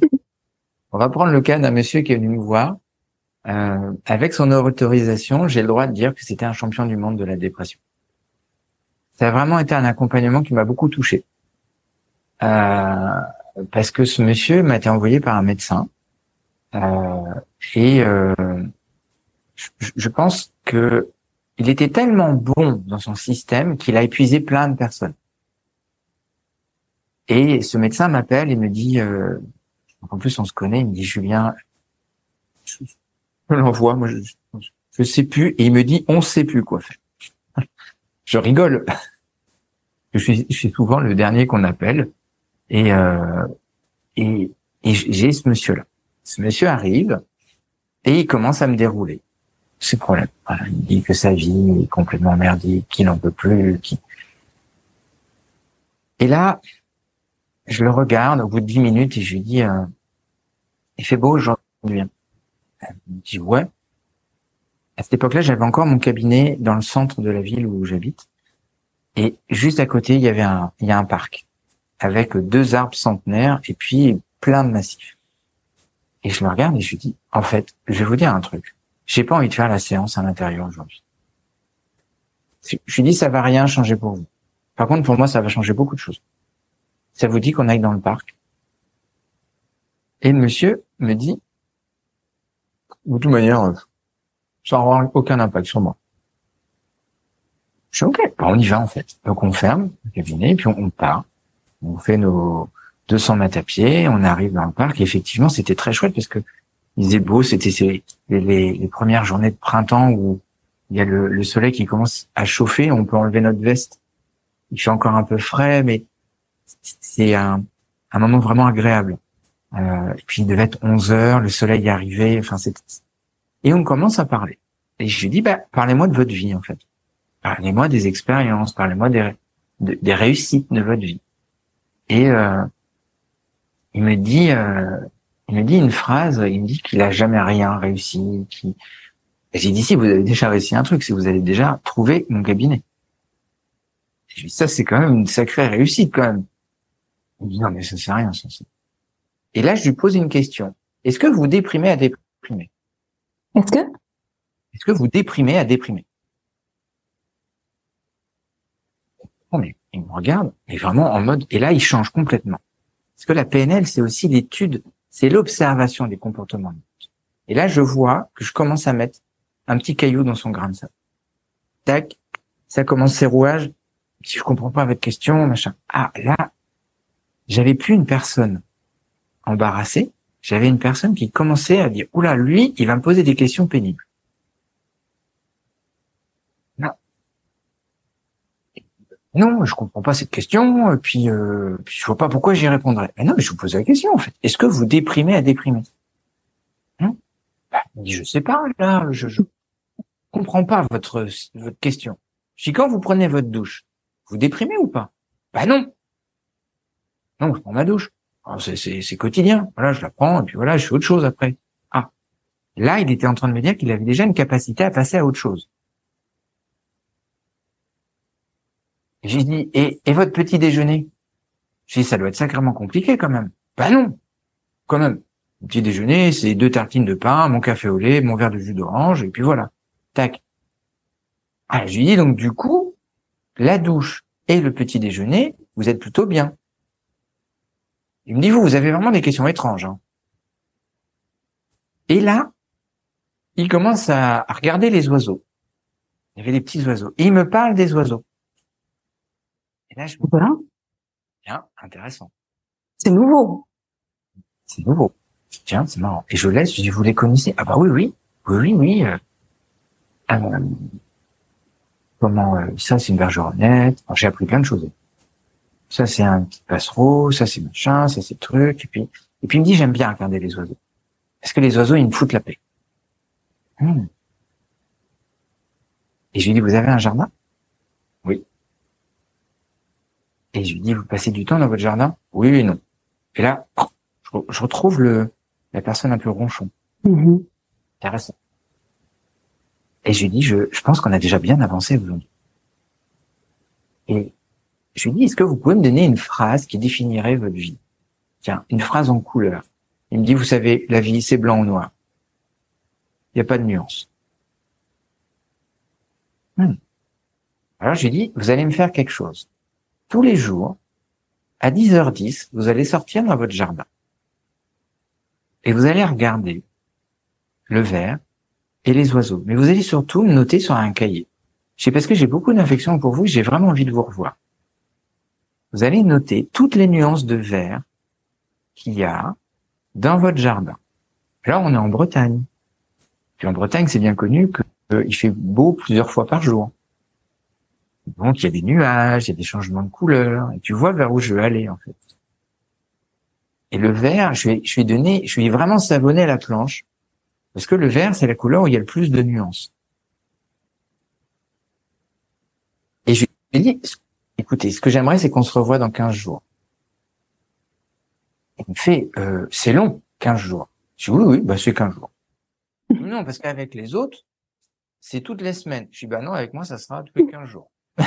[LAUGHS] On va prendre le cas d'un monsieur qui est venu nous voir. Euh, avec son autorisation, j'ai le droit de dire que c'était un champion du monde de la dépression. Ça a vraiment été un accompagnement qui m'a beaucoup touché. Euh, parce que ce monsieur m'a été envoyé par un médecin. Euh, et euh, je, pense que il était tellement bon dans son système qu'il a épuisé plein de personnes. Et ce médecin m'appelle et me dit, euh, en plus on se connaît, il me dit Julien, je, je l'envoie, moi je, je sais plus, et il me dit on sait plus quoi faire. Je rigole. Je suis, souvent le dernier qu'on appelle, et euh, et, et j'ai ce monsieur-là. Ce monsieur arrive et il commence à me dérouler ses problèmes. Voilà, il dit que sa vie est complètement merdique, qu'il n'en peut plus. Qu'il... Et là, je le regarde au bout de dix minutes et je lui dis, euh, il fait beau aujourd'hui. Elle me dit, ouais. À cette époque-là, j'avais encore mon cabinet dans le centre de la ville où j'habite. Et juste à côté, il y avait un, il y a un parc avec deux arbres centenaires et puis plein de massifs. Et je le regarde et je lui dis, en fait, je vais vous dire un truc. J'ai pas envie de faire la séance à l'intérieur aujourd'hui. Je lui dis, ça va rien changer pour vous. Par contre, pour moi, ça va changer beaucoup de choses. Ça vous dit qu'on aille dans le parc? Et le monsieur me dit, de toute manière, euh, ça n'aura aucun impact sur moi. Je suis OK, bah, on y va en fait. Donc on ferme le cabinet et puis on, on part. On fait nos 200 mètres à pied, on arrive dans le parc. Et effectivement, c'était très chouette parce que il faisait beau. C'était les, les, premières journées de printemps où il y a le, le, soleil qui commence à chauffer. On peut enlever notre veste. Il fait encore un peu frais, mais c'est un, un moment vraiment agréable. Euh, et puis il devait être 11 heures, le soleil est arrivé. Enfin, c'est et on commence à parler. Et je lui dis, bah, parlez-moi de votre vie en fait. Parlez-moi des expériences, parlez-moi des, des réussites de votre vie. Et euh, il me dit, euh, il me dit une phrase. Il me dit qu'il a jamais rien réussi. Qui... Et j'ai dit si vous avez déjà réussi un truc, si vous avez déjà trouvé mon cabinet. Et je dis ça c'est quand même une sacrée réussite quand même. Il me dit non mais ça c'est rien ça. Et là je lui pose une question. Est-ce que vous déprimez à déprimer? Est-ce que? Est-ce que vous déprimez à déprimer? Oh mais il me regarde, mais vraiment en mode, et là il change complètement. Parce que la PNL, c'est aussi l'étude, c'est l'observation des comportements. Et là, je vois que je commence à mettre un petit caillou dans son grain de sable. Tac, ça commence ses rouages. Si je comprends pas votre question, machin. Ah, là, j'avais plus une personne embarrassée. J'avais une personne qui commençait à dire, oula, lui, il va me poser des questions pénibles. Non, je comprends pas cette question, et puis, euh, puis je vois pas pourquoi j'y répondrais. Mais non, mais je vous pose la question en fait. Est-ce que vous déprimez à déprimer? Il dit je sais pas là, je, je comprends pas votre votre question. Je dis quand vous prenez votre douche, vous déprimez ou pas? Bah non. Non, je prends ma douche. C'est c'est quotidien. Voilà, je la prends et puis voilà, je fais autre chose après. Ah, là, il était en train de me dire qu'il avait déjà une capacité à passer à autre chose. J'ai dit, et, et votre petit déjeuner? J'ai dit, ça doit être sacrément compliqué quand même. Bah non, quand même. Petit déjeuner, c'est deux tartines de pain, mon café au lait, mon verre de jus d'orange, et puis voilà. Tac. Ah, je lui dis donc du coup, la douche et le petit déjeuner, vous êtes plutôt bien. Il me dit, vous, vous avez vraiment des questions étranges. Hein. Et là, il commence à, regarder les oiseaux. Il y avait des petits oiseaux. Il me parle des oiseaux. Et là, je me voilà. Tiens, intéressant. C'est nouveau. C'est nouveau. Tiens, c'est marrant. Et je laisse, je dis, vous les connaissez? Ah bah oui, oui. Oui, oui, oui. Euh, euh, comment euh, Ça, c'est une bergeronnette. J'ai appris plein de choses. Ça, c'est un petit passereau. Ça, c'est machin. Ça, c'est truc. Et puis, et puis, il me dit, j'aime bien regarder les oiseaux. Parce que les oiseaux, ils me foutent la paix. Hmm. Et je lui dis, vous avez un jardin Oui. Et je lui dis, vous passez du temps dans votre jardin? Oui, oui, non. Et là, je, retrouve le la personne un peu ronchon. Mm-hmm. Intéressant. Et je lui dis, je, je pense qu'on a déjà bien avancé aujourd'hui. Et je lui dis, est-ce que vous pouvez me donner une phrase qui définirait votre vie? Tiens, une phrase en couleur. Il me dit, vous savez, la vie, c'est blanc ou noir. Il n'y a pas de nuance. Hmm. Alors je lui dis, vous allez me faire quelque chose tous les jours, à 10h10, vous allez sortir dans votre jardin. Et vous allez regarder le verre et les oiseaux. Mais vous allez surtout noter sur un cahier. Sais parce que j'ai beaucoup d'infections pour vous, j'ai vraiment envie de vous revoir. Vous allez noter toutes les nuances de vert qu'il y a dans votre jardin. Là, on est en Bretagne. Puis en Bretagne, c'est bien connu qu'il fait beau plusieurs fois par jour. Donc il y a des nuages, il y a des changements de couleur, et tu vois vers où je veux aller en fait. Et le vert, je vais, je vais donner, je vais vraiment savonner la planche, parce que le vert c'est la couleur où il y a le plus de nuances. Et je lui ai dit, écoutez, ce que j'aimerais c'est qu'on se revoie dans 15 jours. Il me fait, euh, c'est long, 15 jours. Je dis oui, oui, bah c'est 15 jours. non, parce qu'avec les autres, c'est toutes les semaines. Je dis bah non, avec moi ça sera tous les 15 jours. [LAUGHS]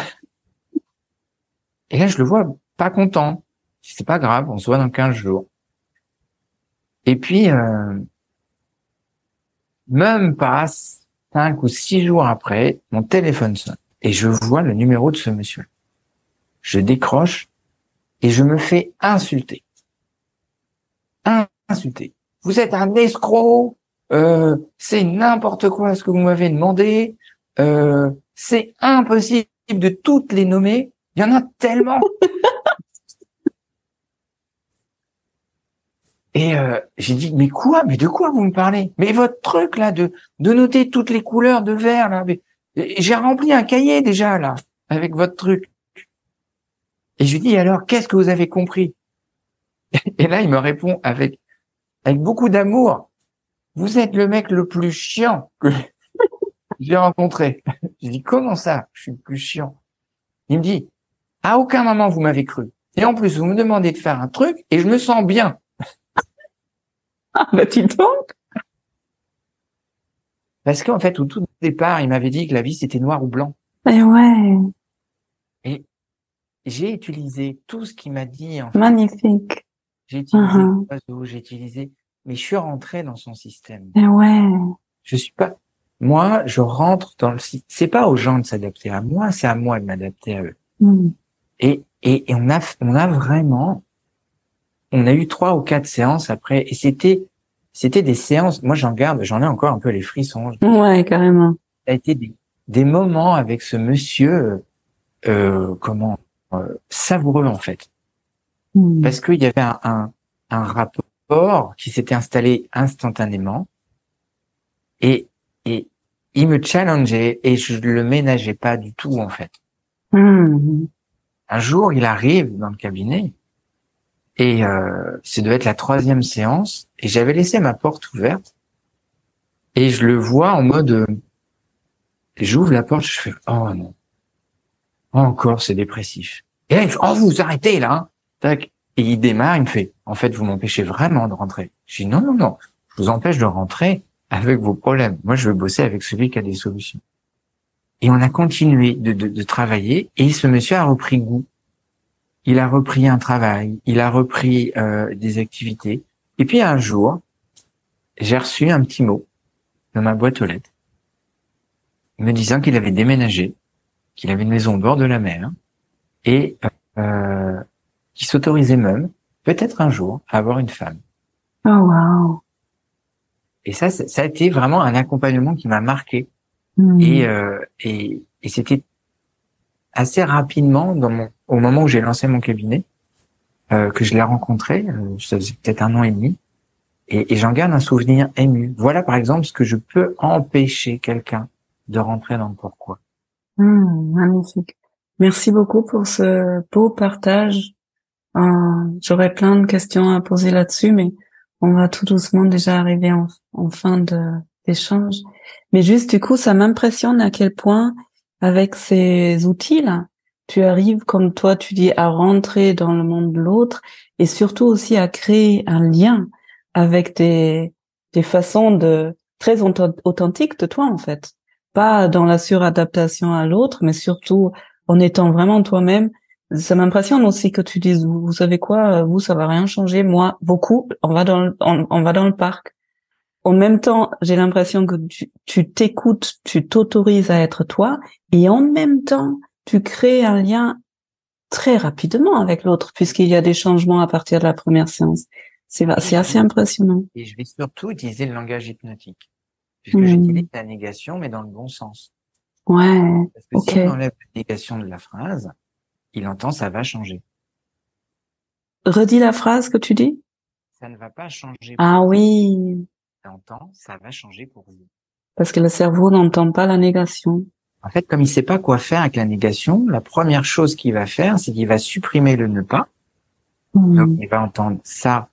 Et là, je le vois pas content. C'est pas grave, on se voit dans 15 jours. Et puis, euh, même pas cinq ou six jours après, mon téléphone sonne et je vois le numéro de ce monsieur. Je décroche et je me fais insulter. Insulter. Vous êtes un escroc. Euh, c'est n'importe quoi ce que vous m'avez demandé. Euh, c'est impossible de toutes les nommer. Il y en a tellement. [LAUGHS] Et euh, j'ai dit, mais quoi? Mais de quoi vous me parlez? Mais votre truc là de de noter toutes les couleurs de vert là. J'ai rempli un cahier déjà là avec votre truc. Et je lui dis alors, qu'est-ce que vous avez compris? [LAUGHS] Et là, il me répond avec avec beaucoup d'amour. Vous êtes le mec le plus chiant que j'ai rencontré. Je dis comment ça? Je suis plus chiant. Il me dit à aucun moment vous m'avez cru. Et en plus, vous me demandez de faire un truc et je me sens bien. Ah, bah, tu donc. Parce qu'en fait, au tout départ, il m'avait dit que la vie, c'était noir ou blanc. Et ouais. Et j'ai utilisé tout ce qu'il m'a dit. En fait. Magnifique. J'ai utilisé l'oiseau, j'ai utilisé, mais je suis rentré dans son système. Et ouais. Je suis pas, moi, je rentre dans le système. C'est pas aux gens de s'adapter à moi, c'est à moi de m'adapter à eux. Hmm. Et, et, et on a, on a vraiment, on a eu trois ou quatre séances après, et c'était, c'était des séances. Moi, j'en garde, j'en ai encore un peu les frissons. Ouais, carrément. Ça a été des, des moments avec ce monsieur, euh, comment, euh, savoureux en fait, Hmm. parce qu'il y avait un, un, un rapport qui s'était installé instantanément, et, et il me challengeait et je le ménageais pas du tout en fait. Hmm. Un jour, il arrive dans le cabinet et euh, ça devait être la troisième séance et j'avais laissé ma porte ouverte et je le vois en mode euh, j'ouvre la porte, je fais oh non encore c'est dépressif et là il fait oh vous vous arrêtez là hein. tac et il démarre il me fait en fait vous m'empêchez vraiment de rentrer je dis non non non je vous empêche de rentrer avec vos problèmes moi je veux bosser avec celui qui a des solutions et on a continué de, de, de travailler et ce monsieur a repris goût. Il a repris un travail, il a repris euh, des activités. Et puis un jour, j'ai reçu un petit mot dans ma boîte aux lettres me disant qu'il avait déménagé, qu'il avait une maison au bord de la mer et euh, qu'il s'autorisait même, peut-être un jour, à avoir une femme. Oh, wow. Et ça, ça a été vraiment un accompagnement qui m'a marqué. Hmm. Et, euh, et, et c'était assez rapidement, dans mon, au moment où j'ai lancé mon cabinet, euh, que je l'ai rencontré, euh, ça faisait peut-être un an et demi, et, et j'en garde un souvenir ému. Voilà par exemple ce que je peux empêcher quelqu'un de rentrer dans le pourquoi. Hmm, magnifique. Merci beaucoup pour ce beau partage. Euh, J'aurais plein de questions à poser là-dessus, mais on va tout doucement déjà arriver en, en fin de d'échange. Mais juste du coup, ça m'impressionne à quel point, avec ces outils-là, tu arrives, comme toi tu dis, à rentrer dans le monde de l'autre et surtout aussi à créer un lien avec des des façons de très authent- authentiques de toi en fait pas dans la suradaptation à l'autre, mais surtout en étant vraiment toi-même. Ça m'impressionne aussi que tu dises, vous, savez quoi, vous, ça va rien changer. Moi, beaucoup, on va dans le, on va dans le parc. En même temps, j'ai l'impression que tu t'écoutes, tu t'autorises à être toi, et en même temps, tu crées un lien très rapidement avec l'autre, puisqu'il y a des changements à partir de la première séance. C'est assez impressionnant. Et je vais surtout utiliser le langage hypnotique, puisque Hmm. j'utilise la négation, mais dans le bon sens. Ouais, Parce que si on enlève la négation de la phrase, il entend ça va changer. redis la phrase que tu dis? Ça ne va pas changer. Ah oui, entend ça va changer pour vous. Parce que le cerveau n'entend pas la négation. En fait, comme il sait pas quoi faire avec la négation, la première chose qu'il va faire, c'est qu'il va supprimer le ne pas. Hmm. Donc, il va entendre ça.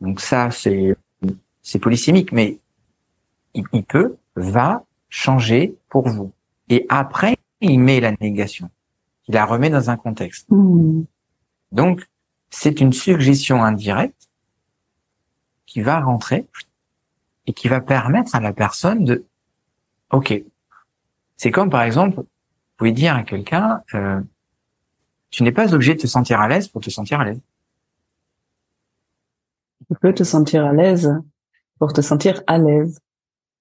Donc ça, c'est c'est polysémique, mais il, il peut, va changer pour vous. Et après, il met la négation. Il la remet dans un contexte. Hmm. Donc, c'est une suggestion indirecte qui va rentrer et qui va permettre à la personne de, ok, c'est comme par exemple, vous pouvez dire à quelqu'un, euh, tu n'es pas obligé de te sentir à l'aise pour te sentir à l'aise. Tu peux te sentir à l'aise pour te sentir à l'aise.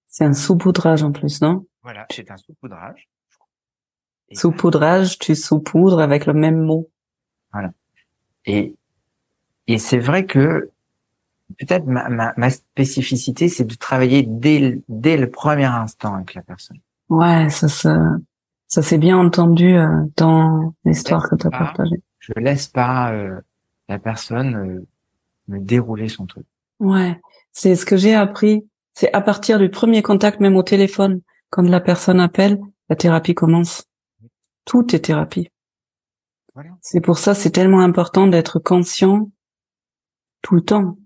C'est un saupoudrage en plus, non? Voilà, c'est un saupoudrage. Et- Saupoudrage, tu saupoudres avec le même mot. Et, et c'est vrai que peut-être ma, ma, ma spécificité, c'est de travailler dès le, dès le premier instant avec la personne. Ouais, ça, ça, ça s'est bien entendu euh, dans l'histoire que tu as partagée. Je laisse pas euh, la personne euh, me dérouler son truc. Ouais, c'est ce que j'ai appris. C'est à partir du premier contact, même au téléphone, quand la personne appelle, la thérapie commence. Tout est thérapie. Voilà. C'est pour ça, c'est tellement important d'être conscient tout le temps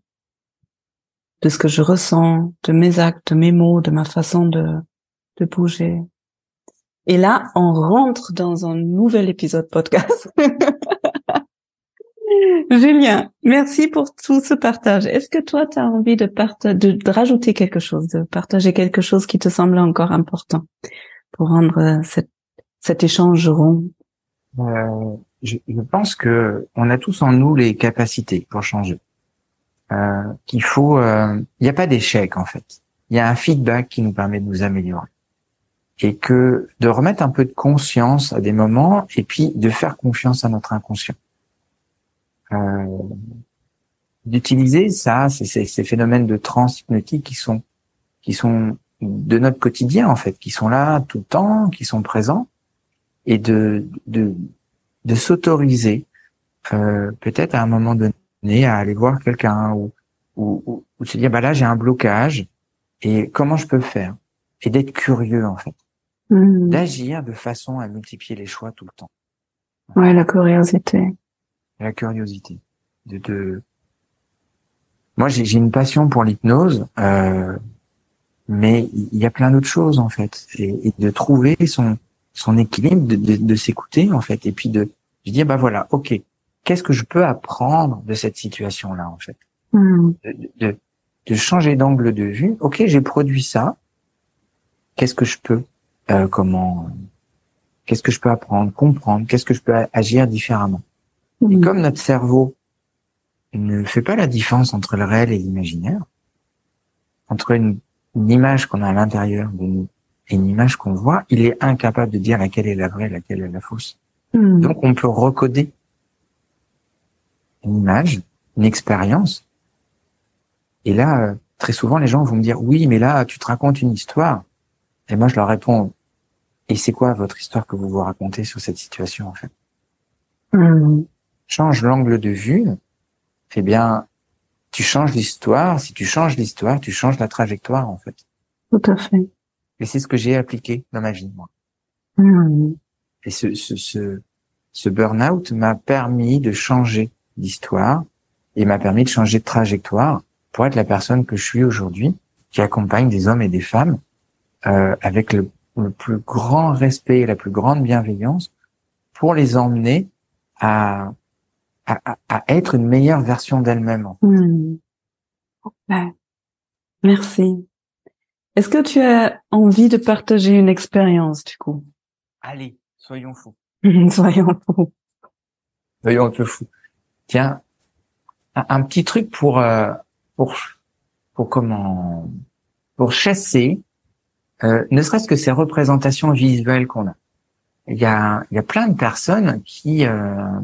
de ce que je ressens, de mes actes, de mes mots, de ma façon de, de bouger. Et là, on rentre dans un nouvel épisode podcast. [LAUGHS] Julien, merci pour tout ce partage. Est-ce que toi, tu as envie de, de, rajouter quelque chose, de partager quelque chose qui te semble encore important pour rendre euh, cet échange rond? Euh, je, je, pense que on a tous en nous les capacités pour changer. Euh, qu'il faut, euh, il n'y a pas d'échec en fait. Il y a un feedback qui nous permet de nous améliorer et que de remettre un peu de conscience à des moments et puis de faire confiance à notre inconscient. Euh, d'utiliser ça, ces, ces phénomènes de trans hypnotique qui sont qui sont de notre quotidien en fait, qui sont là tout le temps, qui sont présents, et de de de s'autoriser euh, peut-être à un moment donné à aller voir quelqu'un ou, ou ou se dire bah là j'ai un blocage et comment je peux faire? Et d'être curieux en fait, mmh. d'agir de façon à multiplier les choix tout le temps. Ouais, la curiosité la curiosité. De, de... Moi, j'ai une passion pour l'hypnose, euh, mais il y a plein d'autres choses en fait, et, et, de trouver son son équilibre, de, de, de s'écouter en fait, et puis de, de dire bah voilà, ok, qu'est-ce que je peux apprendre de cette situation là en fait, mmh. de, de, changer d'angle de vue. Ok, j'ai produit ça, qu'est-ce que je peux, euh, comment, qu'est-ce que je peux apprendre, comprendre, qu'est-ce que je peux agir différemment. Et Mmh. comme notre cerveau ne fait pas la différence entre le réel et l'imaginaire, entre une, une image qu'on a à l'intérieur de nous et une image qu'on voit, il est incapable de dire laquelle est la vraie, laquelle est la fausse. Mmh. Donc on peut recoder une image, une expérience. Et là, euh, très souvent, les gens vont me dire, oui, mais là, tu te racontes une histoire. Et moi, je leur réponds, et c'est quoi votre histoire que vous vous racontez sur cette situation, en fait? Mmh. change l'angle de vue, eh bien, tu changes l'histoire. Si tu changes l'histoire, tu changes la trajectoire, en fait. Tout à fait. Et c'est ce que j'ai appliqué dans ma vie, moi. Mmh. Et ce, ce, ce, ce burn-out m'a permis de changer d'histoire et m'a permis de changer de trajectoire pour être la personne que je suis aujourd'hui, qui accompagne des hommes et des femmes euh, avec le, le plus grand respect et la plus grande bienveillance pour les emmener à, à, à être une meilleure version d'elle-même. Mmh. Ouais. Merci. Est-ce que tu as envie de partager une expérience du coup? Allez, soyons fous. [LAUGHS] Soyons fous. Soyons un peu fous. Tiens, un, petit truc pour euh, pour pour comment pour chasser, euh, ne serait-ce que ces représentations visuelles qu'on a. Il y a il y a plein de personnes qui euh,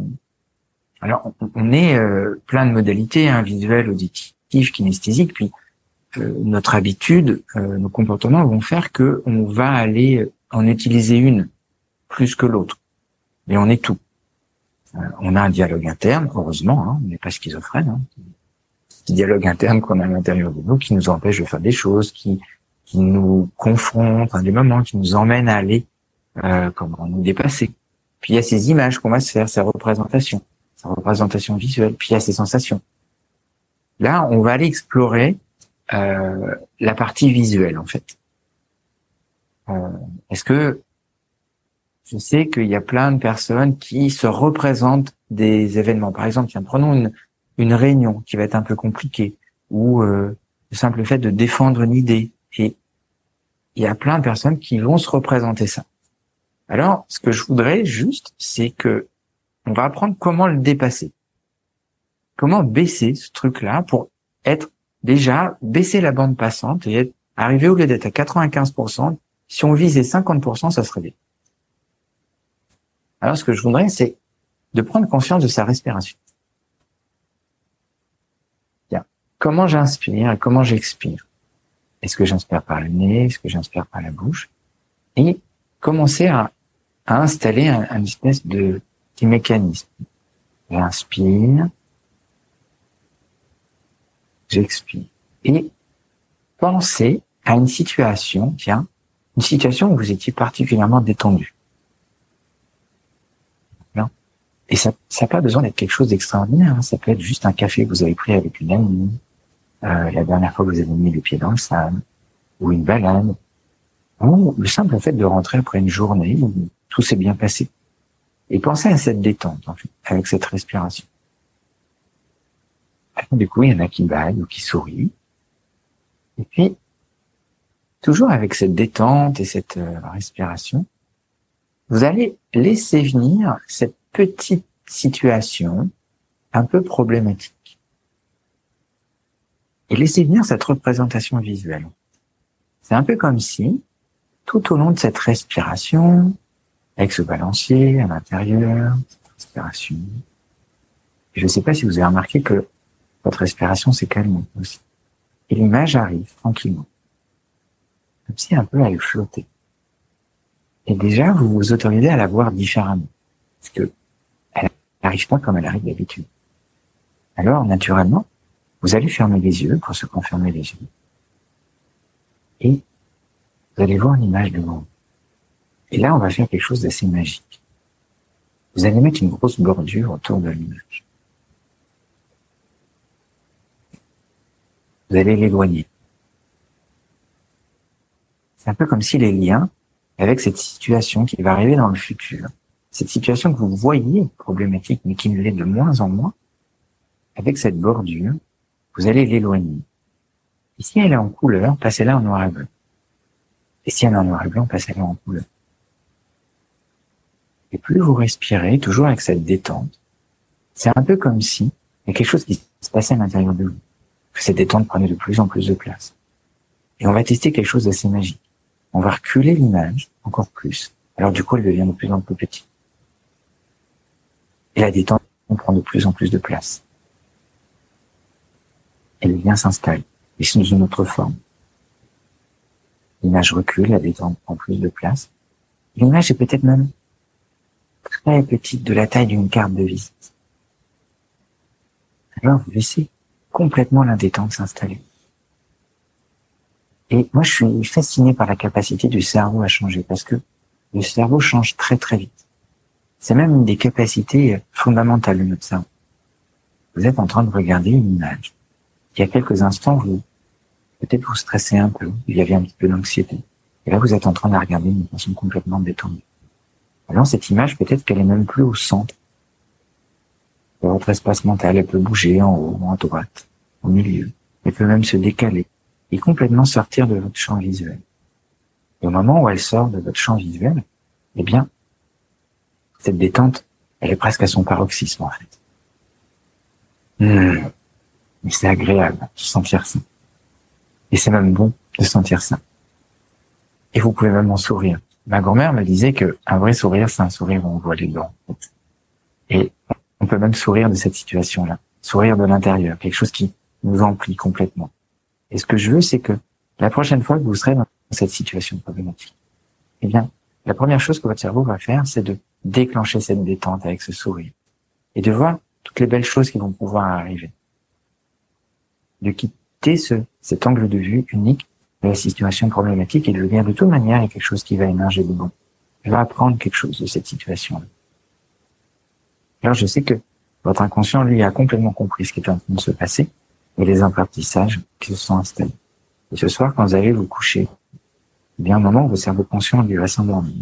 alors on, est euh, plein de modalités hein, visuelles, auditives, kinesthésiques, puis notre habitude, nos comportements vont faire que on va aller en utiliser une plus que l'autre. Mais on est tout. Euh, on a un dialogue interne, heureusement, hein, on n'est pas schizophrène. Hein. Petit dialogue interne qu'on a à l'intérieur de nous qui nous empêche de faire des choses, qui qui nous confronte à des moments, qui nous emmène à aller euh, comment nous dépasser. Puis il y a ces images qu'on va se faire, ces représentations, ces représentations visuelles, puis il y a ces sensations. Là, on va aller explorer euh, la partie visuelle en fait. Euh, Est-ce que je sais qu'il y a plein de personnes qui se représentent des événements. Par exemple, tiens, prenons une, une réunion qui va être un peu compliquée ou euh, le simple fait de défendre une idée. Et il y a plein de personnes qui vont se représenter ça. Alors, ce que je voudrais juste, c'est que on va apprendre comment le dépasser. Comment baisser ce truc-là pour être déjà baisser la bande passante et être arrivé au lieu d'être à 95%, si on visait 50%, ça serait bien. Alors, ce que je voudrais, c'est de prendre conscience de sa respiration. Bien. Comment j'inspire et comment j'expire? Est-ce que j'inspire par le nez? Est-ce que j'inspire par la bouche? Et commencer à, installer un, un, espèce de mécanisme. J'inspire, j'explique. Et pensez à une situation, tiens, une situation où vous étiez particulièrement détendu. Et ça n'a pas besoin d'être quelque chose d'extraordinaire. Hein. Ça peut être juste un café que vous avez pris avec une amie, euh, la dernière fois que vous avez mis les pieds dans le sable, ou une balade, ou le simple fait de rentrer après une journée où tout s'est bien passé. Et pensez à cette détente, en fait, avec cette respiration. Du coup, il y en a qui baillent ou qui sourient. Et puis, toujours avec cette détente et cette euh, respiration, vous allez laisser venir cette petite situation un peu problématique. Et laisser venir cette représentation visuelle. C'est un peu comme si, tout au long de cette respiration, avec ce balancier à l'intérieur, respiration, je ne sais pas si vous avez remarqué que votre respiration s'est calmée aussi. Et l'image arrive tranquillement. Comme si un peu elle flottait. Et déjà, vous vous autorisez à la voir différemment. Parce que n'arrive pas comme elle arrive d'habitude. Alors, naturellement, vous allez fermer les yeux pour se confirmer les yeux. Et vous allez voir l'image de vous. Et là, on va faire quelque chose d'assez magique. Vous allez mettre une grosse bordure autour de l'image. vous allez l'éloigner. C'est un peu comme si les liens avec cette situation qui va arriver dans le futur, cette situation que vous voyez problématique, mais qui ne l'est de moins en moins, avec cette bordure, vous allez l'éloigner. Et si elle est en couleur, passez-la en noir et blanc. Et si elle est en noir et blanc, passez-la en couleur. Et plus vous respirez, toujours avec cette détente, c'est un peu comme si il y a quelque chose qui se passait à l'intérieur de vous que cette détente prenait de plus en plus de place. Et on va tester quelque chose d'assez magique. On va reculer l'image encore plus. Alors du coup, elle devient de plus en plus petite. Et la détente prend de plus en plus de place. Elle vient s'installer, mais sous une autre forme. L'image recule, la détente prend plus de place. L'image est peut-être même très petite, de la taille d'une carte de visite. Alors vous laissez complètement la détente s'installer. Et moi, je suis fasciné par la capacité du cerveau à changer parce que le cerveau change très très vite. C'est même une des capacités fondamentales de notre cerveau. Vous êtes en train de regarder une image. Il y a quelques instants, vous, peut-être vous stressez un peu, il y avait un petit peu d'anxiété. Et là, vous êtes en train de la regarder d'une façon complètement détendue. Alors, cette image, peut-être qu'elle est même plus au centre votre espace mental, elle peut bouger en haut, en droite, au milieu. Elle peut même se décaler et complètement sortir de votre champ visuel. Et au moment où elle sort de votre champ visuel, eh bien, cette détente, elle est presque à son paroxysme, en fait. Hmm. Mais c'est agréable de sentir ça. Et c'est même bon de sentir ça. Et vous pouvez même en sourire. Ma grand-mère me disait que un vrai sourire, c'est un sourire où on voit les dents. Et on peut même sourire de cette situation-là, sourire de l'intérieur, quelque chose qui nous emplit complètement. Et ce que je veux, c'est que la prochaine fois que vous serez dans cette situation problématique, eh bien, la première chose que votre cerveau va faire, c'est de déclencher cette détente avec ce sourire et de voir toutes les belles choses qui vont pouvoir arriver. De quitter ce, cet angle de vue unique de la situation problématique et de dire de toute manière, il quelque chose qui va émerger de bon. Je vais apprendre quelque chose de cette situation-là. Alors je sais que votre inconscient, lui, a complètement compris ce qui est en train de se passer et les apprentissages qui se sont installés. Et ce soir, quand vous allez vous coucher, eh bien, au moment où votre cerveau conscient, lui, va s'endormir,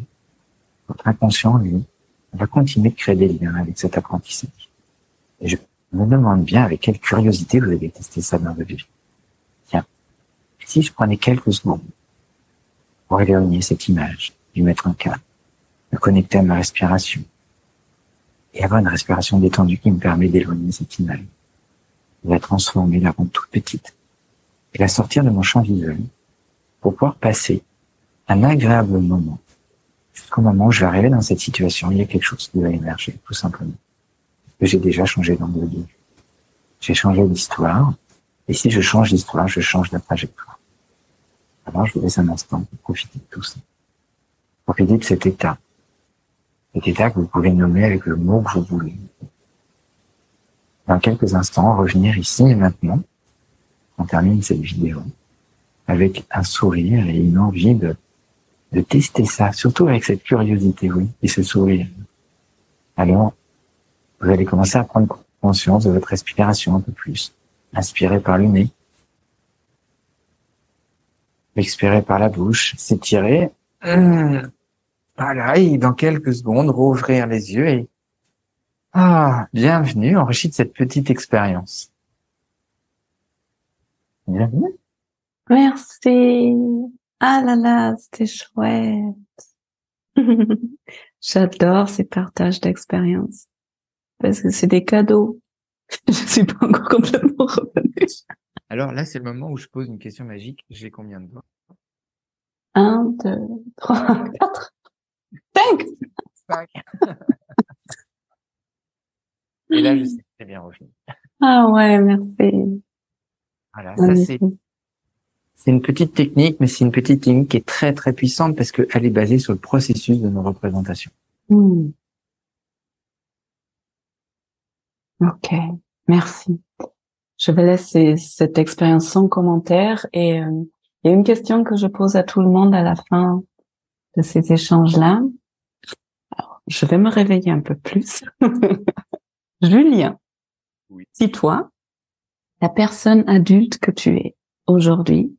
votre inconscient, lui, va continuer de créer des liens avec cet apprentissage. Et je me demande bien avec quelle curiosité vous avez testé ça dans votre vie. Tiens, si je prenais quelques secondes pour éloigner cette image, lui mettre un cadre, me connecter à ma respiration, et avoir une respiration détendue qui me permet d'éloigner cette image, de la transformer, la rendre toute petite, et la sortir de mon champ visuel pour pouvoir passer un agréable moment jusqu'au moment où je vais arriver dans cette situation, il y a quelque chose qui va émerger, tout simplement. J'ai déjà changé dans de vie. J'ai changé d'histoire, et si je change d'histoire, je change de trajectoire. Alors, je vous laisse un instant pour profiter de tout ça. Profiter de cet état cet état que vous pouvez nommer avec le mot que vous voulez. Dans quelques instants, revenir ici et maintenant, on termine cette vidéo avec un sourire et une envie de, de tester ça, surtout avec cette curiosité, oui, et ce sourire. Alors, vous allez commencer à prendre conscience de votre respiration un peu plus. Inspirez par le nez. Expirez par la bouche, s'étirer. Voilà, et dans quelques secondes, rouvrir les yeux et ah, bienvenue, enrichi de cette petite expérience. Bienvenue. Merci. Ah là là, c'était chouette. [LAUGHS] J'adore ces partages d'expériences parce que c'est des cadeaux. [LAUGHS] je suis pas encore complètement revenue. Alors là, c'est le moment où je pose une question magique. J'ai combien de doigts? Un, deux, trois, quatre, cinq. Cinq. Et là, je sais que c'est bien revenu. Ah ouais, merci. Voilà, ça c'est c'est une petite technique, mais c'est une petite technique qui est très très puissante parce qu'elle est basée sur le processus de nos représentations. Hmm. Ok, merci. Je vais laisser cette expérience sans commentaire et euh, il y a une question que je pose à tout le monde à la fin de ces échanges-là. Je vais me réveiller un peu plus. [LAUGHS] Julien, Oui. si toi, la personne adulte que tu es aujourd'hui,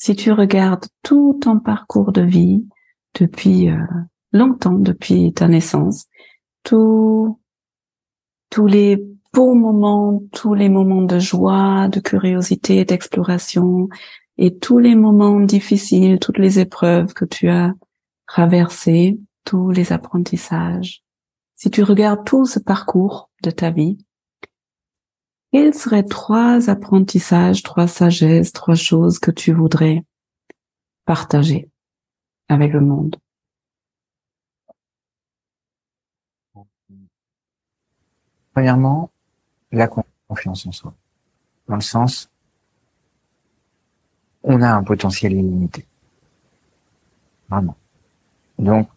si tu regardes tout ton parcours de vie depuis euh, longtemps, depuis ta naissance, tous tous les beaux moments, tous les moments de joie, de curiosité, d'exploration, et tous les moments difficiles, toutes les épreuves que tu as traversées, tous les apprentissages. Si tu regardes tout ce parcours de ta vie, quels seraient trois apprentissages, trois sagesses, trois choses que tu voudrais partager avec le monde? Premièrement, la confiance en soi. Dans le sens, on a un potentiel illimité. Vraiment. Donc,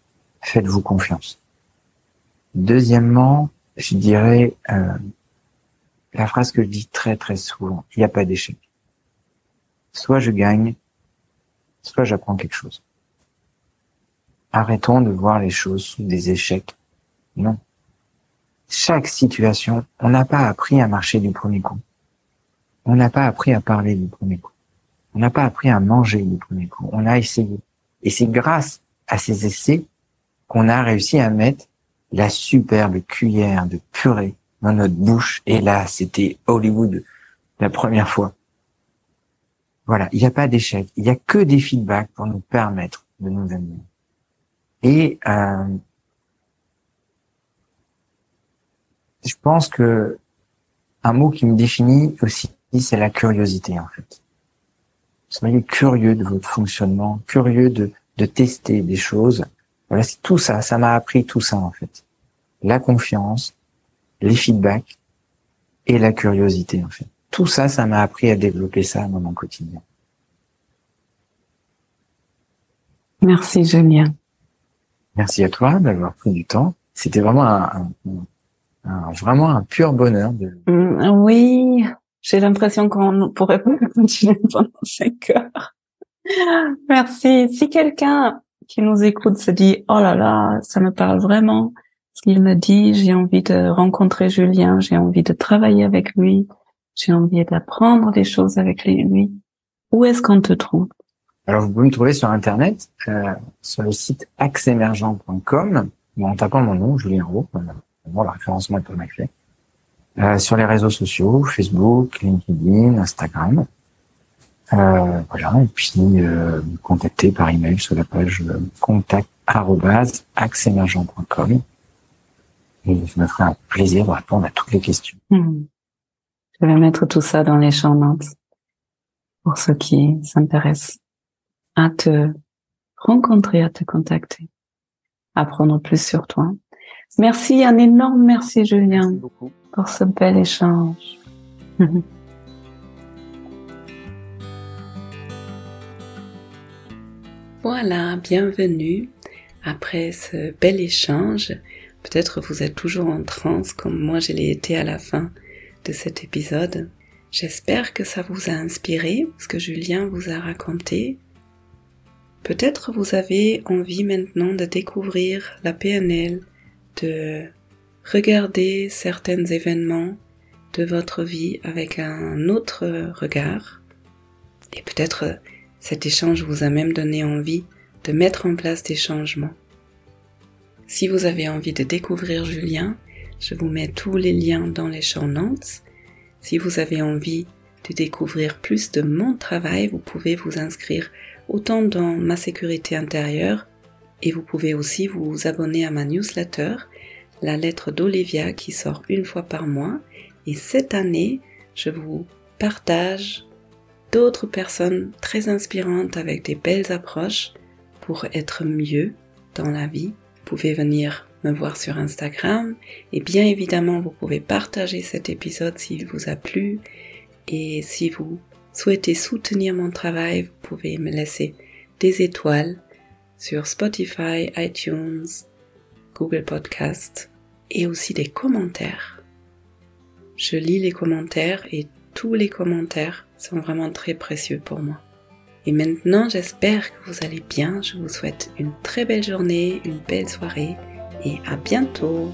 faites-vous confiance. Deuxièmement, je dirais euh, la phrase que je dis très très souvent, il n'y a pas d'échec. Soit je gagne, soit j'apprends quelque chose. Arrêtons de voir les choses sous des échecs. Non. Chaque situation, on n'a pas appris à marcher du premier coup. On n'a pas appris à parler du premier coup. On n'a pas appris à manger du premier coup. On a essayé. Et c'est grâce à ces essais qu'on a réussi à mettre la superbe cuillère de purée dans notre bouche. Et là, c'était Hollywood la première fois. Voilà, il n'y a pas d'échec. Il n'y a que des feedbacks pour nous permettre de nous amener. Et euh, je pense que un mot qui me définit aussi, c'est la curiosité en fait. Soyez curieux de votre fonctionnement, curieux de, de tester des choses. Voilà, c'est tout ça. Ça m'a appris tout ça en fait. La confiance, les feedbacks et la curiosité en fait. Tout ça, ça m'a appris à développer ça dans mon quotidien. Merci Julien. Merci à toi d'avoir pris du temps. C'était vraiment un, un- un- vraiment un pur bonheur de. Mm, Oui, j'ai l'impression qu'on pourrait pas [LAUGHS] continuer pendant cinq heures. Merci. Si quelqu'un qui nous écoute se dit, oh là là, ça me parle vraiment, qu'il me dit, j'ai envie de rencontrer Julien, j'ai envie de travailler avec lui, j'ai envie d'apprendre des choses avec lui, où est-ce qu'on te trouve? Alors vous pouvez me trouver sur internet euh, sur le site axemergent.com en tapant mon nom, Julien Roux. Voilà. Bon, le référencement est pas mal fait. Euh, sur les réseaux sociaux, Facebook, LinkedIn, Instagram. Euh, voilà, et puis euh, contacter par email sur la page euh, contact@axemergent.com. Et je me ferai un plaisir de répondre à toutes les questions. Hmm. Je vais mettre tout ça dans les champs notes pour ceux qui s'intéressent à te rencontrer, à te contacter, apprendre plus sur toi. Merci, un énorme merci Julien beaucoup. pour ce bel échange. [LAUGHS] Voilà, bienvenue. Après ce bel échange, peut-être vous êtes toujours en transe comme moi je l'ai été à la fin de cet épisode. J'espère que ça vous a inspiré, ce que Julien vous a raconté. Peut-être vous avez envie maintenant de découvrir la PNL, de regarder certains événements de votre vie avec un autre regard. Et peut-être cet échange vous a même donné envie de mettre en place des changements. Si vous avez envie de découvrir Julien, je vous mets tous les liens dans les show notes. Si vous avez envie de découvrir plus de mon travail, vous pouvez vous inscrire autant dans ma sécurité intérieure et vous pouvez aussi vous abonner à ma newsletter, la lettre d'Olivia qui sort une fois par mois. Et cette année, je vous partage d'autres personnes très inspirantes avec des belles approches pour être mieux dans la vie. Vous pouvez venir me voir sur Instagram et bien évidemment vous pouvez partager cet épisode s'il vous a plu et si vous souhaitez soutenir mon travail, vous pouvez me laisser des étoiles sur Spotify, iTunes, Google Podcast et aussi des commentaires. Je lis les commentaires et tous les commentaires sont vraiment très précieux pour moi. Et maintenant, j'espère que vous allez bien. Je vous souhaite une très belle journée, une belle soirée et à bientôt.